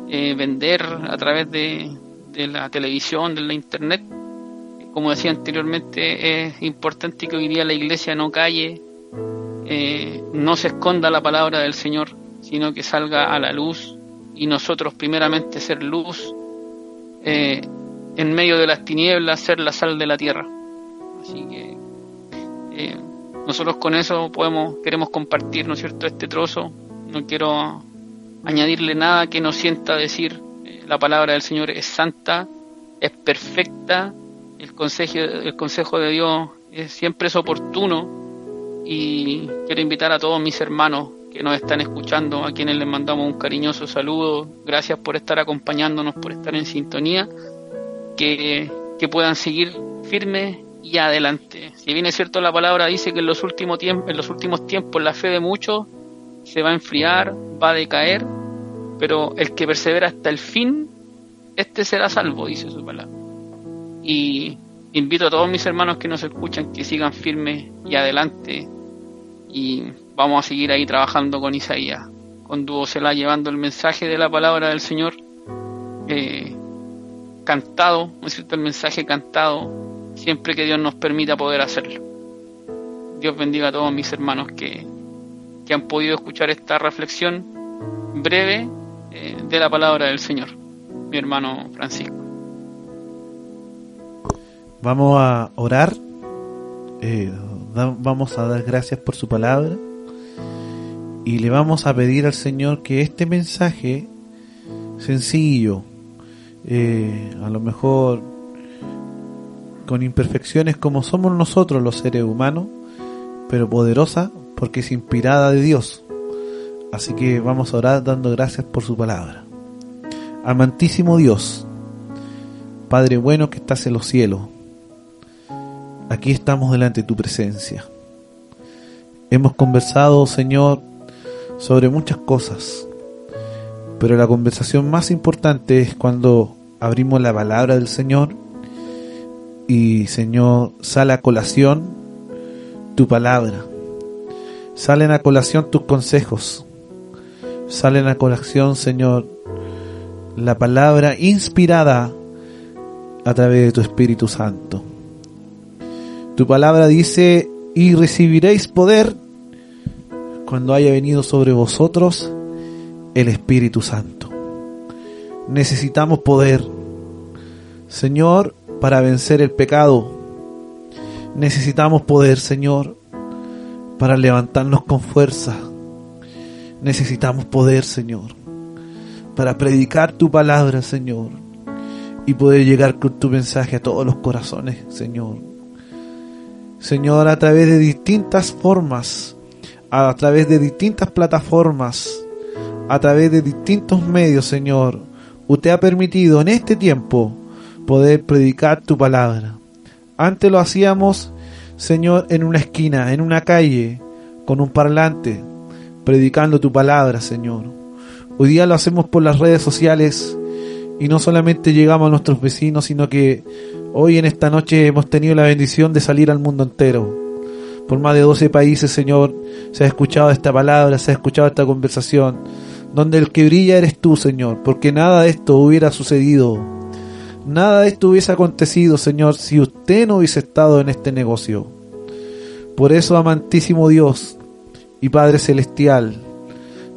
eh, vender a través de, la televisión, de la internet. Como decía anteriormente, es importante que hoy día la iglesia no calle, eh, no se esconda la palabra del Señor, sino que salga a la luz y nosotros primeramente ser luz eh, en medio de las tinieblas, ser la sal de la tierra. Así que nosotros con eso podemos, queremos compartir, ¿no es cierto?, este trozo. No quiero añadirle nada que no sienta decir. Eh, la palabra del Señor es santa, es perfecta, el consejo, el consejo de Dios es, siempre es oportuno y quiero invitar a todos mis hermanos que nos están escuchando, a quienes les mandamos un cariñoso saludo, gracias por estar acompañándonos, por estar en sintonía, que, que puedan seguir firmes y adelante. Si bien es cierto la palabra dice que en los últimos tiempos, en los últimos tiempos la fe de muchos se va a enfriar, va a decaer, pero el que persevera hasta el fin, este será salvo, dice su palabra. Y invito a todos mis hermanos que nos escuchan que sigan firmes y adelante. Y vamos a seguir ahí trabajando con Isaías, con Duocela, llevando el mensaje de la palabra del Señor eh, cantado, ¿no cierto? El mensaje cantado, siempre que Dios nos permita poder hacerlo. Dios bendiga a todos mis hermanos que que han podido escuchar esta reflexión breve eh, de la palabra del Señor, mi hermano Francisco. Vamos a orar, eh, vamos a dar gracias por su palabra y le vamos a pedir al Señor que este mensaje sencillo, eh, a lo mejor con imperfecciones como somos nosotros los seres humanos, pero poderosa, porque es inspirada de Dios. Así que vamos a orar dando gracias por su palabra. Amantísimo Dios, Padre bueno que estás en los cielos, aquí estamos delante de tu presencia. Hemos conversado, Señor, sobre muchas cosas, pero la conversación más importante es cuando abrimos la palabra del Señor y, Señor, sale a colación tu palabra Salen a colación tus consejos. Salen a colación, Señor, la palabra inspirada a través de tu Espíritu Santo. Tu palabra dice, y recibiréis poder cuando haya venido sobre vosotros el Espíritu Santo. Necesitamos poder, Señor, para vencer el pecado. Necesitamos poder, Señor, para levantarnos con fuerza. Necesitamos poder, Señor, para predicar tu palabra, Señor, y poder llegar con tu mensaje a todos los corazones, Señor. Señor, a través de distintas formas, a través de distintas plataformas, a través de distintos medios, Señor, usted ha permitido en este tiempo poder predicar tu palabra. Antes lo hacíamos Señor, en una esquina, en una calle, con un parlante, predicando tu palabra, Señor. Hoy día lo hacemos por las redes sociales y no solamente llegamos a nuestros vecinos, sino que hoy en esta noche hemos tenido la bendición de salir al mundo entero. Por más de 12 países, Señor, se ha escuchado esta palabra, se ha escuchado esta conversación, donde el que brilla eres tú, Señor, porque nada de esto hubiera sucedido Nada de esto hubiese acontecido, Señor, si usted no hubiese estado en este negocio. Por eso, amantísimo Dios y Padre Celestial,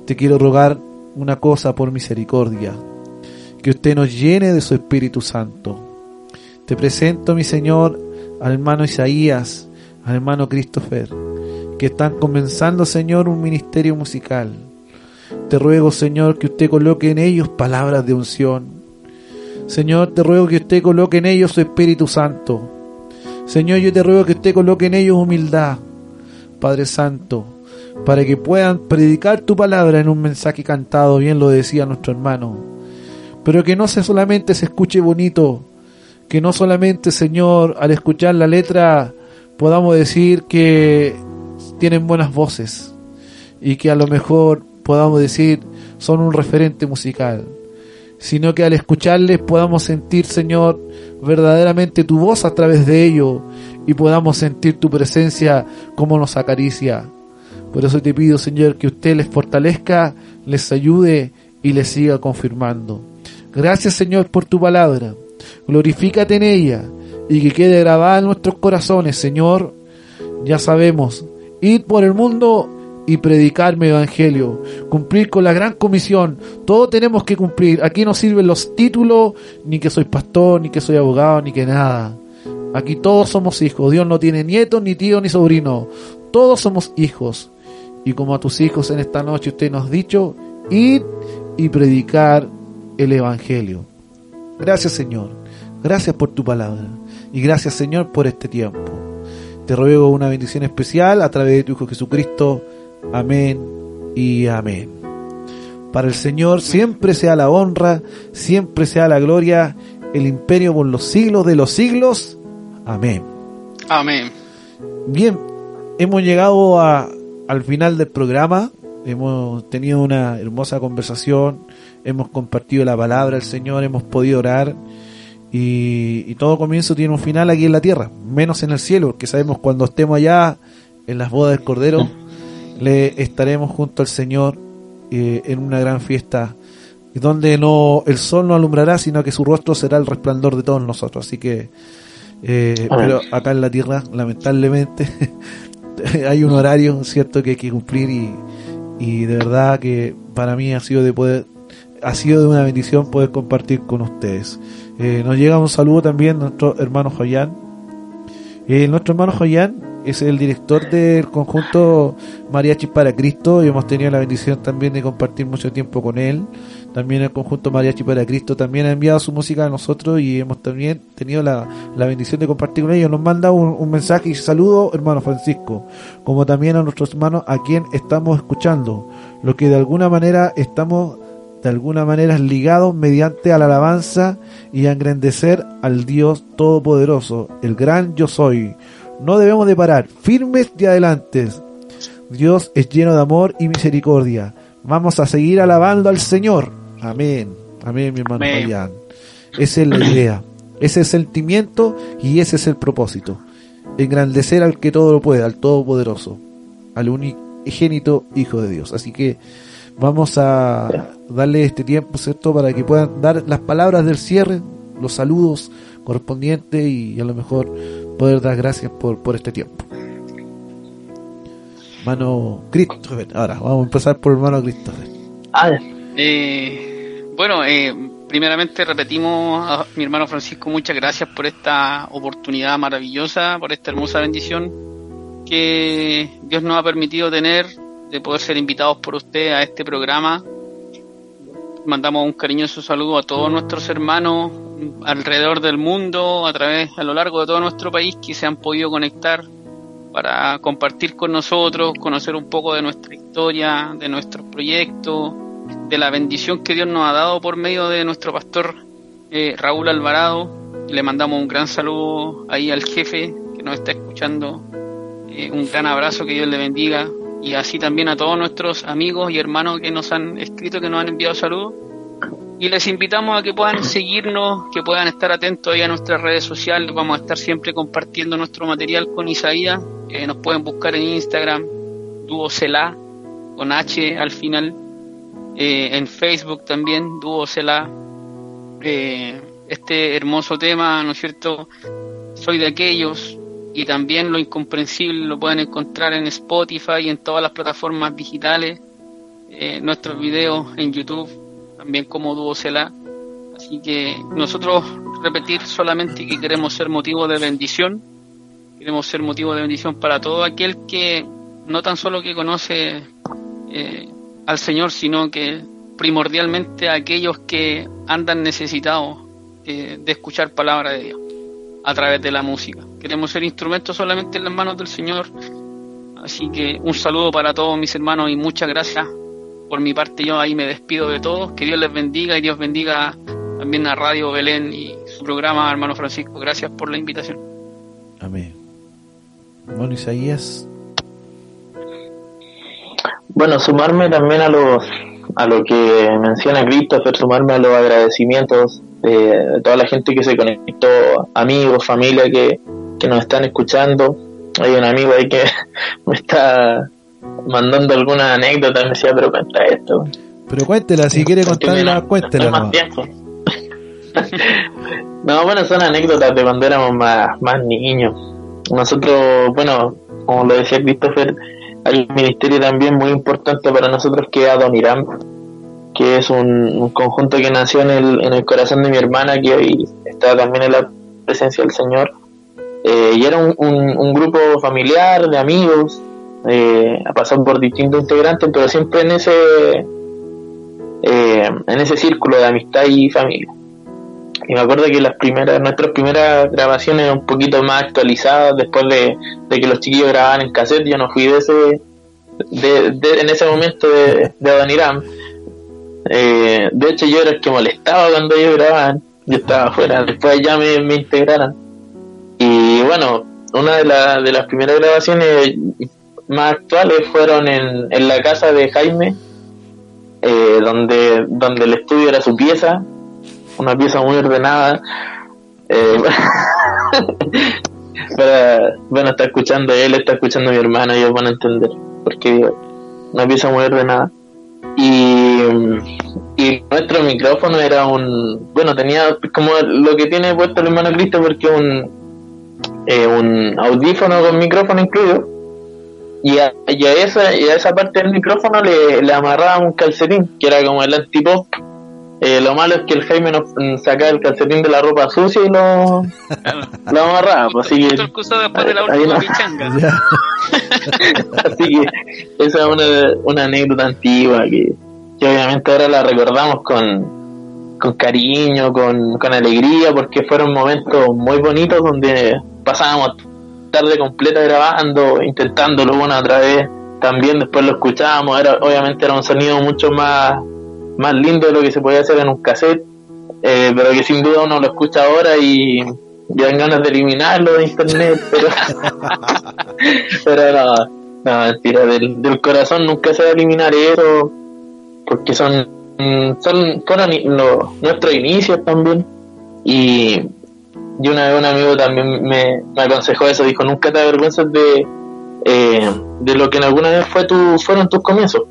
te quiero rogar una cosa por misericordia, que usted nos llene de su Espíritu Santo. Te presento, mi Señor, al hermano Isaías, al hermano Christopher, que están comenzando, Señor, un ministerio musical. Te ruego, Señor, que usted coloque en ellos palabras de unción, Señor, te ruego que usted coloque en ellos su Espíritu Santo. Señor, yo te ruego que usted coloque en ellos humildad, Padre Santo, para que puedan predicar tu palabra en un mensaje cantado, bien lo decía nuestro hermano. pero que no sea solamente se escuche bonito, que no solamente, Señor, al escuchar la letra podamos decir que tienen buenas voces y que a lo mejor podamos decir son un referente musical, sino que al escucharles podamos sentir, Señor, verdaderamente tu voz a través de ello y podamos sentir tu presencia como nos acaricia. Por eso te pido, Señor, que usted les fortalezca, les ayude y les siga confirmando. Gracias, Señor, por tu palabra. Glorifícate en ella y que quede grabada en nuestros corazones, Señor. Ya sabemos, ir por el mundo y predicar mi evangelio, cumplir con la gran comisión. Todo tenemos que cumplir. Aquí no sirven los títulos, ni que soy pastor, ni que soy abogado, ni que nada. Aquí todos somos hijos. Dios no tiene nietos, ni tíos, ni sobrinos. Todos somos hijos. Y como a tus hijos en esta noche usted nos ha dicho, ir y predicar el Evangelio. Gracias Señor. Gracias por tu palabra. Y gracias Señor por este tiempo. Te ruego una bendición especial a través de tu Hijo Jesucristo. Amén y amén. Para el Señor siempre sea la honra, siempre sea la gloria, el imperio por los siglos de los siglos. Amén. Amén. Bien, hemos llegado a, al final del programa. Hemos tenido una hermosa conversación, hemos compartido la palabra del Señor, hemos podido orar y, todo comienzo tiene un final aquí en la tierra, menos en el cielo, porque sabemos cuando estemos allá en las bodas del Cordero, le estaremos junto al Señor eh, en una gran fiesta donde no el sol no alumbrará, sino que su rostro será el resplandor de todos nosotros. Así que, eh, pero acá en la tierra, lamentablemente, hay un horario, cierto, que hay que cumplir y, y de verdad que para mí ha sido de poder, ha sido de una bendición poder compartir con ustedes. Eh, nos llega un saludo también nuestro hermano Joyan. Eh, nuestro hermano Joyan es el director del conjunto Mariachi para Cristo y hemos tenido la bendición también de compartir mucho tiempo con él. También el conjunto Mariachi para Cristo también ha enviado su música a nosotros y hemos también tenido la, bendición de compartir con ellos. Nos manda un, un, mensaje y saludo, hermano Francisco, como también a nuestros hermanos a quien estamos escuchando, lo que de alguna manera estamos de alguna manera ligados mediante a la alabanza y a engrandecer al Dios Todopoderoso, el gran yo soy. No debemos de parar, firmes y adelantes. Dios es lleno de amor y misericordia. Vamos a seguir alabando al Señor. Amén. Amén, mi hermano. Esa es la idea. Ese es el sentimiento y ese es el propósito. Engrandecer al que todo lo puede, al Todopoderoso, al unigénito Hijo de Dios. Así que vamos a darle este tiempo, ¿cierto? Para que puedan dar las palabras del cierre, los saludos correspondientes y a lo mejor poder dar gracias por, por este tiempo. Hermano Christopher, ahora vamos a empezar por hermano Christopher. Eh, bueno, eh, primeramente repetimos a mi hermano Francisco, muchas gracias por esta oportunidad maravillosa, por esta hermosa bendición que Dios nos ha permitido tener de poder ser invitados por usted a este programa. Mandamos un cariñoso saludo a todos nuestros hermanos alrededor del mundo, a través, a lo largo de todo nuestro país, que se han podido conectar para compartir con nosotros, conocer un poco de nuestra historia, de nuestros proyectos, de la bendición que Dios nos ha dado por medio de nuestro pastor eh, Raúl Alvarado. Le mandamos un gran saludo ahí al jefe que nos está escuchando. Eh, un gran abrazo, que Dios le bendiga y así también a todos nuestros amigos y hermanos que nos han escrito, que nos han enviado saludos. Y les invitamos a que puedan seguirnos, que puedan estar atentos ahí a nuestras redes sociales. Vamos a estar siempre compartiendo nuestro material con Isaías. Eh, nos pueden buscar en Instagram, Duocela, con H al final. Eh, en Facebook también, Duocela. Eh, este hermoso tema, ¿no es cierto? Soy de aquellos, y también lo incomprensible lo pueden encontrar en Spotify y en todas las plataformas digitales, eh, nuestros videos en YouTube, también como Duocela. Así que nosotros repetir solamente que queremos ser motivo de bendición, queremos ser motivo de bendición para todo aquel que no tan solo que conoce eh, al Señor, sino que primordialmente a aquellos que andan necesitados eh, de escuchar palabra de Dios a través de la música. Queremos ser instrumentos solamente en las manos del Señor. Así que un saludo para todos mis hermanos y muchas gracias. Por mi parte yo ahí me despido de todos. Que Dios les bendiga y Dios bendiga también a Radio Belén y su programa, hermano Francisco. Gracias por la invitación. Amén. Bueno, Isaías. Bueno, sumarme también a los a lo que menciona Christopher, sumarme a los agradecimientos de, toda la gente que se conectó, amigos, familia que, que nos están escuchando. Hay un amigo ahí que me está mandando alguna anécdota, me decía, pero cuenta esto. Pero cuéntela, si quiere contarla, cuéntela. No, no, bueno, son anécdotas de cuando éramos más, más niños. Nosotros, bueno, como lo decía Christopher, hay un ministerio también muy importante para nosotros que es Adoniram, que es un, conjunto que nació en el, en el corazón de mi hermana, que hoy está también en la presencia del Señor. Eh, y era un, grupo familiar, de amigos, eh, ha pasado por distintos integrantes, pero siempre en ese, eh, en ese círculo de amistad y familia. Y me acuerdo que las primeras, nuestras primeras grabaciones un poquito más actualizadas después de, que los chiquillos grababan en cassette, yo no fui de ese, de, en ese momento de, de Adoniram. Eh, de hecho yo era el que molestaba cuando ellos grababan, yo estaba afuera, después ya me, me integraron. Y bueno, una de, de las primeras grabaciones más actuales fueron en, en la casa de Jaime, eh, donde, donde el estudio era su pieza, una pieza muy ordenada. Eh, bueno, está escuchando él, está escuchando mi hermana, ellos van a entender, porque una pieza muy ordenada. Y, y nuestro micrófono era un, bueno, tenía como lo que tiene puesto el hermano Cristo, porque un, eh, un audífono con micrófono incluido. Y a, y a, esa, y a esa parte del micrófono le, le amarraba un calcetín, que era como el antipop eh, lo malo es que el Jaime nos mm, sacaba el calcetín de la ropa sucia y lo, lo amarraba. Pues, así que, después de la última así que esa es una, una anécdota antigua que, que, obviamente ahora la recordamos con, con cariño, con, con alegría, porque fueron momentos muy bonitos donde pasábamos tarde completa grabando, intentándolo una otra vez. También después lo escuchábamos, era, obviamente era un sonido mucho más más lindo de lo que se podía hacer en un cassette, eh, pero que sin duda uno lo escucha ahora y ya dan ganas de eliminarlo de internet, pero, pero no, no, mentira, del, del corazón nunca se va a eliminar eso, porque son, son fueron nuestros inicios también, y, y una vez un amigo también me, me aconsejó eso, dijo, nunca te avergüences de, eh, de lo que en alguna vez fue tu, fueron tus comienzos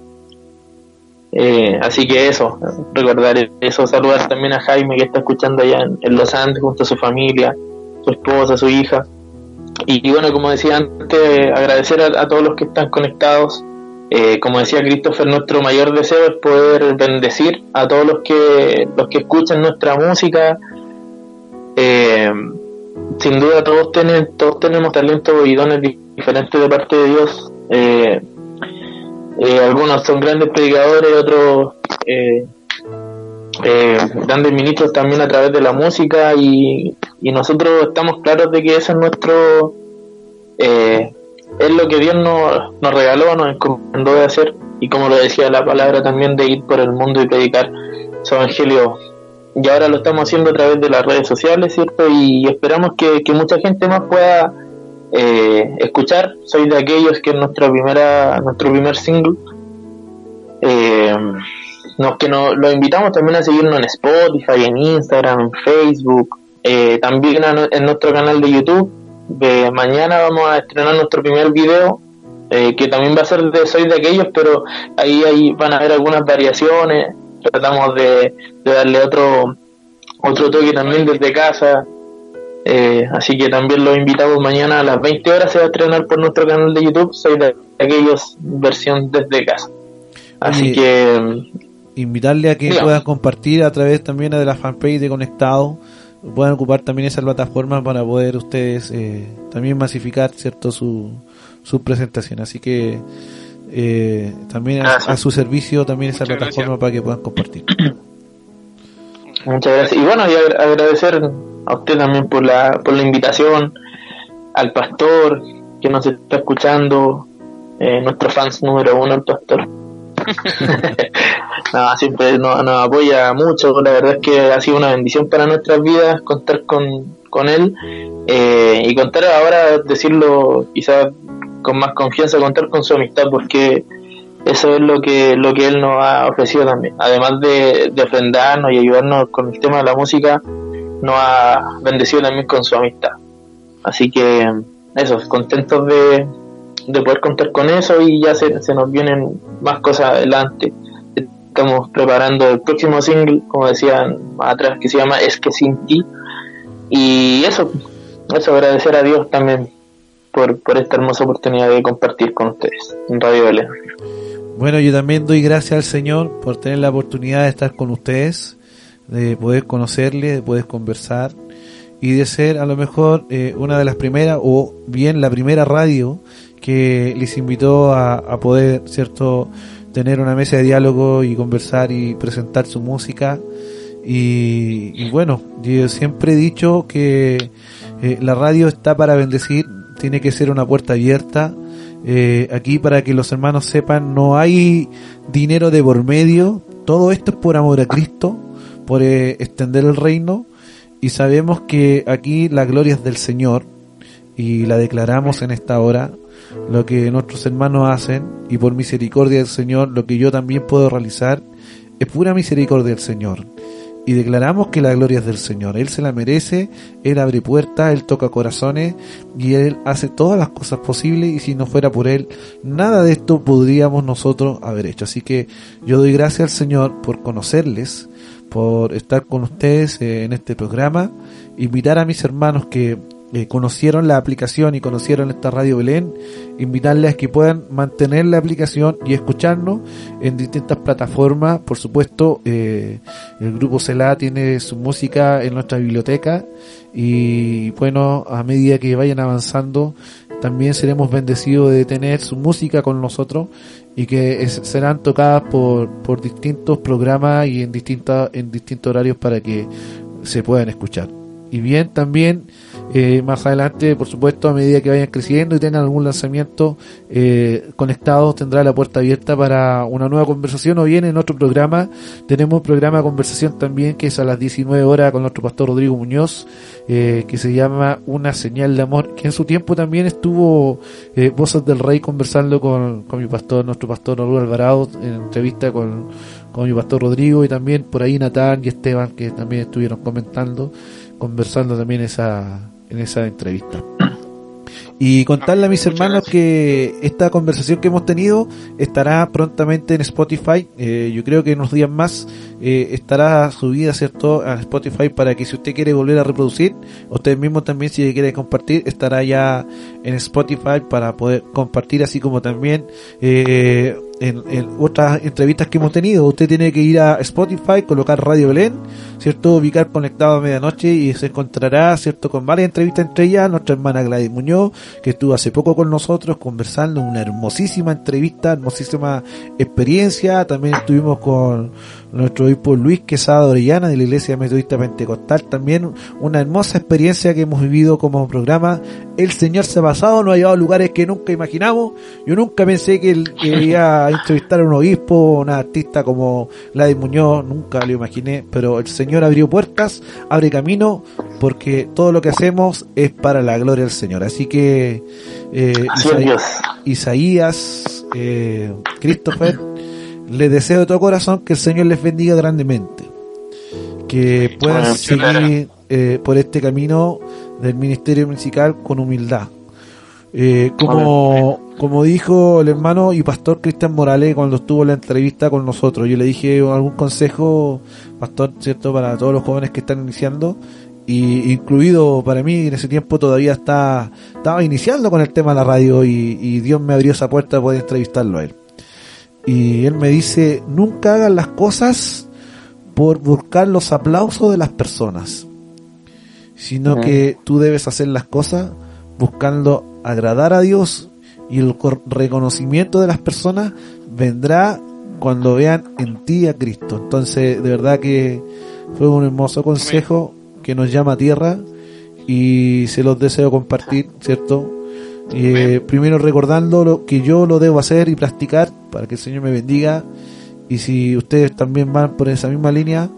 eh, así que eso, recordar eso, saludar también a Jaime que está escuchando allá en, Los Andes junto a su familia, su esposa, su hija. Y, bueno, como decía antes, agradecer a, todos los que están conectados. Eh, como decía Christopher, nuestro mayor deseo es poder bendecir a todos los que, los que escuchan nuestra música. Eh, sin duda todos, tienen, todos tenemos talentos y dones diferentes de parte de Dios. Eh, eh, algunos son grandes predicadores, otros eh, eh, grandes ministros también a través de la música y, nosotros estamos claros de que ese es nuestro es lo que Dios nos, nos regaló, nos encomendó de hacer y como lo decía la palabra también de ir por el mundo y predicar su evangelio y ahora lo estamos haciendo a través de las redes sociales, ¿cierto? Y esperamos que, mucha gente más pueda eh, escuchar. Soy de aquellos que es nuestra primera, nuestro primer single. Eh, que lo invitamos también a seguirnos en Spotify, en Instagram, en Facebook, eh, también en nuestro canal de YouTube. De mañana vamos a estrenar nuestro primer video, eh, que también va a ser de Soy de aquellos, pero ahí, ahí van a haber algunas variaciones. Tratamos de, de darle otro otro toque también desde casa, eh, así que también los invitamos mañana a las 20 horas se va a estrenar por nuestro canal de YouTube. Soy de aquellos versión desde casa. Así que invitarle a que puedan compartir a través también de la fanpage de Conectado. Puedan ocupar también esa plataforma para poder ustedes eh, también masificar cierto su, su presentación. Así que eh, también a, su servicio también esa plataforma para que puedan compartir. Muchas gracias. Y bueno, y agradecer a usted también por la, por la invitación, al pastor que nos está escuchando, eh, nuestro fans número uno, el pastor. no, siempre nos, apoya mucho. La verdad es que ha sido una bendición para nuestras vidas contar con, con él eh, y contar ahora, decirlo quizás con más confianza, contar con su amistad, porque eso es lo que lo que él nos ha ofrecido también. Además de, de ofrendarnos y ayudarnos con el tema de la música, nos ha bendecido también con su amistad. Así que eso, contentos de, de poder contar con eso y ya se, se nos vienen más cosas adelante. Estamos preparando el próximo single, como decían atrás, que se llama Es que sin ti. Y eso, eso agradecer a Dios también por, por esta hermosa oportunidad de compartir con ustedes en Radio Belén. Bueno, yo también doy gracias al Señor por tener la oportunidad de estar con ustedes, de poder conocerle, de poder conversar y de ser a lo mejor eh, una de las primeras o bien la primera radio que les invitó a, poder, ¿cierto?, tener una mesa de diálogo y conversar y presentar su música. Y, bueno, yo siempre he dicho que eh, la radio está para bendecir, tiene que ser una puerta abierta. Eh, aquí para que los hermanos sepan, no hay dinero de por medio, todo esto es por amor a Cristo, por extender el reino y sabemos que aquí la gloria es del Señor y la declaramos en esta hora, lo que nuestros hermanos hacen y por misericordia del Señor lo que yo también puedo realizar es pura misericordia del Señor. Y declaramos que la gloria es del Señor. Él se la merece, Él abre puertas, Él toca corazones y Él hace todas las cosas posibles y si no fuera por Él, nada de esto podríamos nosotros haber hecho. Así que yo doy gracias al Señor por conocerles, por estar con ustedes eh, en este programa, invitar a mis hermanos que eh, conocieron la aplicación y conocieron esta Radio Belén, invitarles a que puedan mantener la aplicación y escucharnos en distintas plataformas. Por supuesto, eh, el grupo CELA tiene su música en nuestra biblioteca y bueno, a medida que vayan avanzando, también seremos bendecidos de tener su música con nosotros y que serán tocadas por, por distintos programas y en, distintas en distintos horarios para que se puedan escuchar. Y bien, también eh, más adelante, por supuesto, a medida que vayan creciendo y tengan algún lanzamiento eh, conectado, tendrá la puerta abierta para una nueva conversación o bien en otro programa. Tenemos un programa de conversación también que es a las 19 horas con nuestro pastor Rodrigo Muñoz, eh, que se llama Una señal de amor, que en su tiempo también estuvo eh, Voces del Rey conversando con, con mi pastor, nuestro pastor Raúl Alvarado, en entrevista con, con mi pastor Rodrigo y también por ahí Natán y Esteban que también estuvieron comentando, conversando también esa en esa entrevista. Y contarle a mis hermanos que esta conversación que hemos tenido estará prontamente en Spotify. Eh, yo creo que en unos días más eh, estará subida, ¿cierto?, a Spotify para que si usted quiere volver a reproducir, usted mismo también si quiere compartir, estará ya en Spotify para poder compartir, así como también eh, en, otras entrevistas que hemos tenido. Usted tiene que ir a Spotify, colocar Radio Belén, ¿cierto? Ubicar conectado a medianoche y se encontrará, ¿cierto? Con varias entrevistas entre ellas, nuestra hermana Gladys Muñoz, que estuvo hace poco con nosotros conversando, una hermosísima entrevista, hermosísima experiencia. También estuvimos con nuestro obispo Luis Quesada Orellana de la Iglesia Metodista Pentecostal. También una hermosa experiencia que hemos vivido como programa. El Señor se ha pasado, nos ha llevado a lugares que nunca imaginamos. Yo nunca pensé que, él, iba a entrevistar a un obispo, una artista como Gladys Muñoz, nunca lo imaginé, pero el Señor abrió puertas, abre camino, porque todo lo que hacemos es para la gloria del Señor. Así que eh, Isaías, eh, Christopher, les deseo de todo corazón que el Señor les bendiga grandemente. Que puedan seguir eh, por este camino del ministerio musical con humildad. Eh, como, como dijo el hermano y pastor Cristian Morales cuando estuvo en la entrevista con nosotros, yo le dije algún consejo, pastor, cierto, para todos los jóvenes que están iniciando, y incluido para mí en ese tiempo todavía está, estaba iniciando con el tema de la radio y, y Dios me abrió esa puerta de poder entrevistarlo a él. Y él me dice, nunca hagas las cosas por buscar los aplausos de las personas, sino que tú debes hacer las cosas buscando agradar a Dios y el reconocimiento de las personas vendrá cuando vean en ti a Cristo. Entonces, de verdad que fue un hermoso consejo que nos llama a tierra y se los deseo compartir, ¿cierto? Eh, primero recordando lo que yo lo debo hacer y practicar para que el Señor me bendiga. Y si ustedes también van por esa misma línea,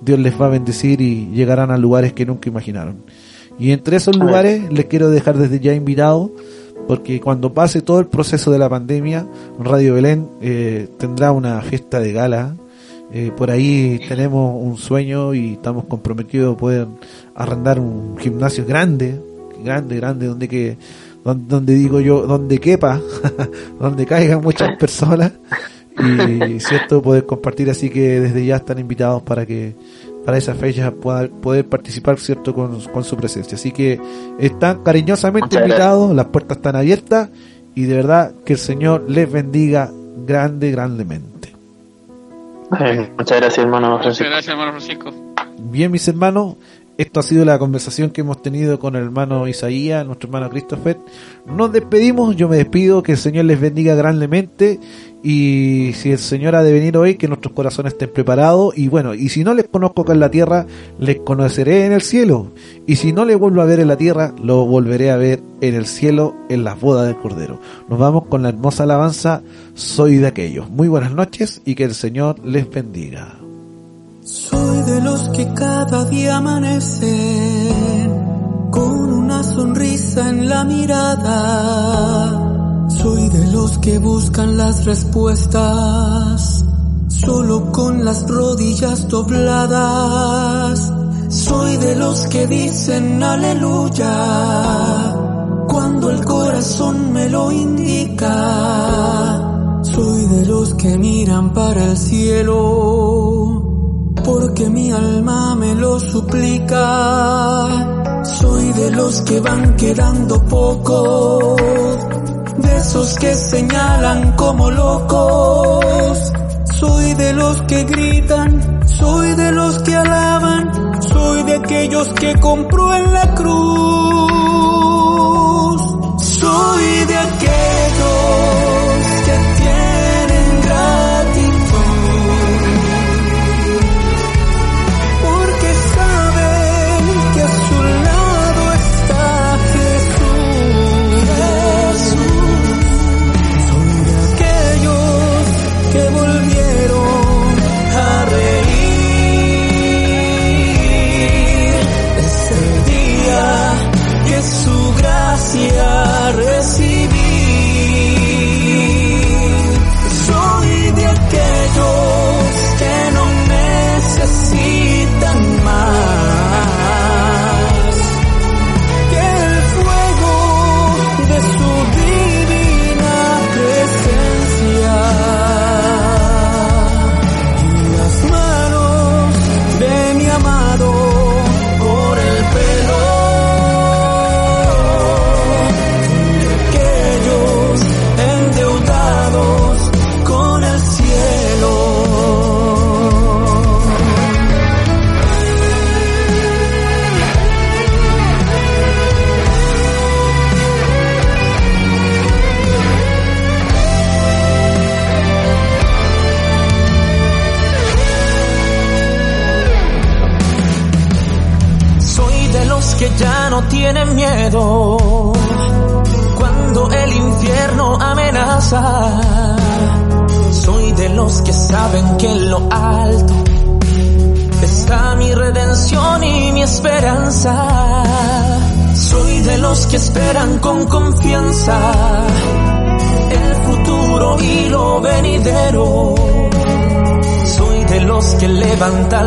Dios les va a bendecir y llegarán a lugares que nunca imaginaron. Y entre esos lugares les quiero dejar desde ya invitado, porque cuando pase todo el proceso de la pandemia, Radio Belén eh, tendrá una fiesta de gala. Eh, por ahí tenemos un sueño y estamos comprometidos a poder arrendar un gimnasio grande, grande, grande, donde que donde, digo yo, donde quepa, donde caigan muchas personas. Y cierto poder compartir así que desde ya están invitados para que para esa fecha pueda poder participar cierto con, su presencia. Así que están cariñosamente invitados las puertas están abiertas y de verdad que el Señor les bendiga grande grandemente muchas gracias hermano Francisco. muchas gracias hermano Francisco. Bien mis hermanos esto ha sido la conversación que hemos tenido con el hermano Isaías, nuestro hermano Christopher. Nos despedimos, yo me despido, que el Señor les bendiga grandemente y si el Señor ha de venir hoy, que nuestros corazones estén preparados y bueno, y si no les conozco acá en la tierra, les conoceré en el cielo y si no les vuelvo a ver en la tierra, lo volveré a ver en el cielo en las bodas del Cordero. Nos vamos con la hermosa alabanza, soy de aquellos. Muy buenas noches y que el Señor les bendiga. Soy de los que cada día amanecen con una sonrisa en la mirada. Soy de los que buscan las respuestas solo con las rodillas dobladas. Soy de los que dicen aleluya cuando el corazón me lo indica. Soy de los que miran para el cielo porque mi alma me lo suplica. Soy de los que van quedando poco, de esos que señalan como locos. Soy de los que gritan, soy de los que alaban, soy de aquellos que compró en la cruz. Soy de aquellos que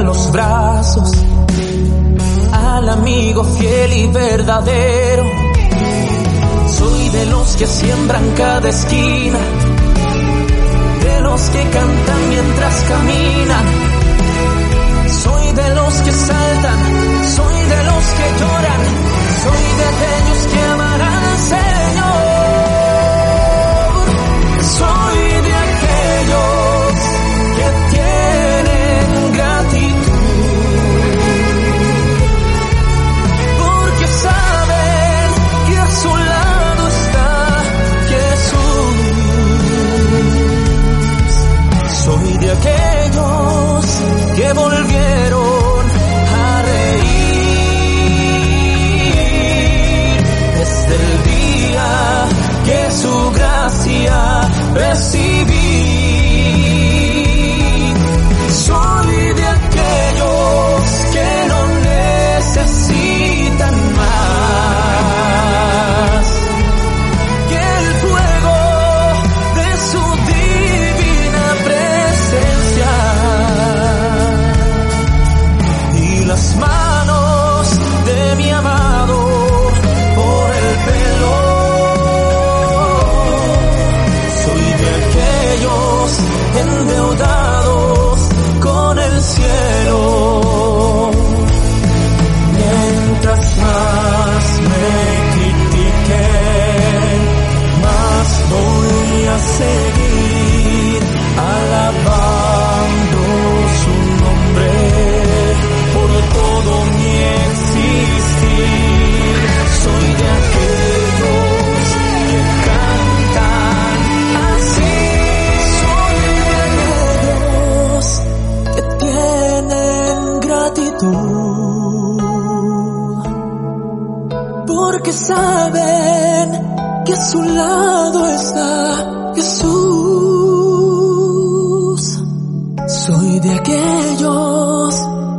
Soy de aquellos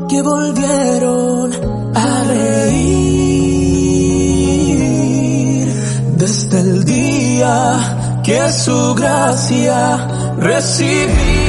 que volvieron a reír desde el día que su gracia recibí.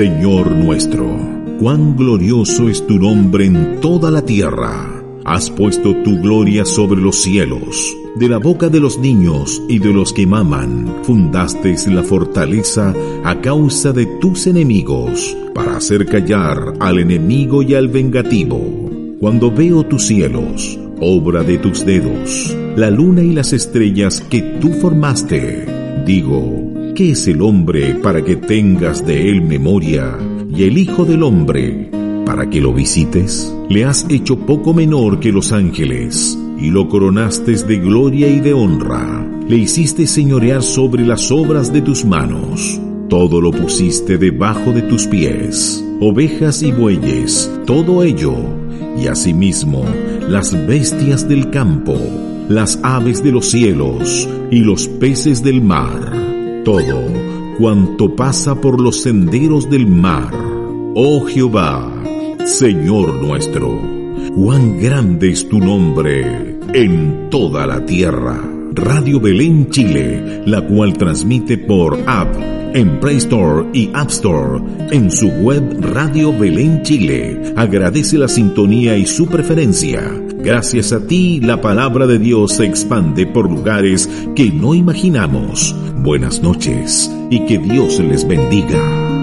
Señor nuestro, cuán glorioso es tu nombre en toda la tierra. Has puesto tu gloria sobre los cielos. De la boca de los niños y de los que maman, fundaste la fortaleza a causa de tus enemigos, para hacer callar al enemigo y al vengativo. Cuando veo tus cielos, obra de tus dedos, la luna y las estrellas que tú formaste, digo, ¿Qué es el hombre para que tengas de él memoria? Y el Hijo del Hombre para que lo visites? Le has hecho poco menor que los ángeles, y lo coronaste de gloria y de honra. Le hiciste señorear sobre las obras de tus manos. Todo lo pusiste debajo de tus pies, ovejas y bueyes, todo ello, y asimismo las bestias del campo, las aves de los cielos y los peces del mar todo cuanto pasa por los senderos del mar. Oh Jehová, Señor nuestro, cuán grande es tu nombre en toda la tierra. Radio Belén Chile, la cual transmite por app en Play Store y App Store, en su web Radio Belén Chile. Agradece la sintonía y su preferencia. Gracias a ti, la palabra de Dios se expande por lugares que no imaginamos. Buenas noches y que Dios les bendiga.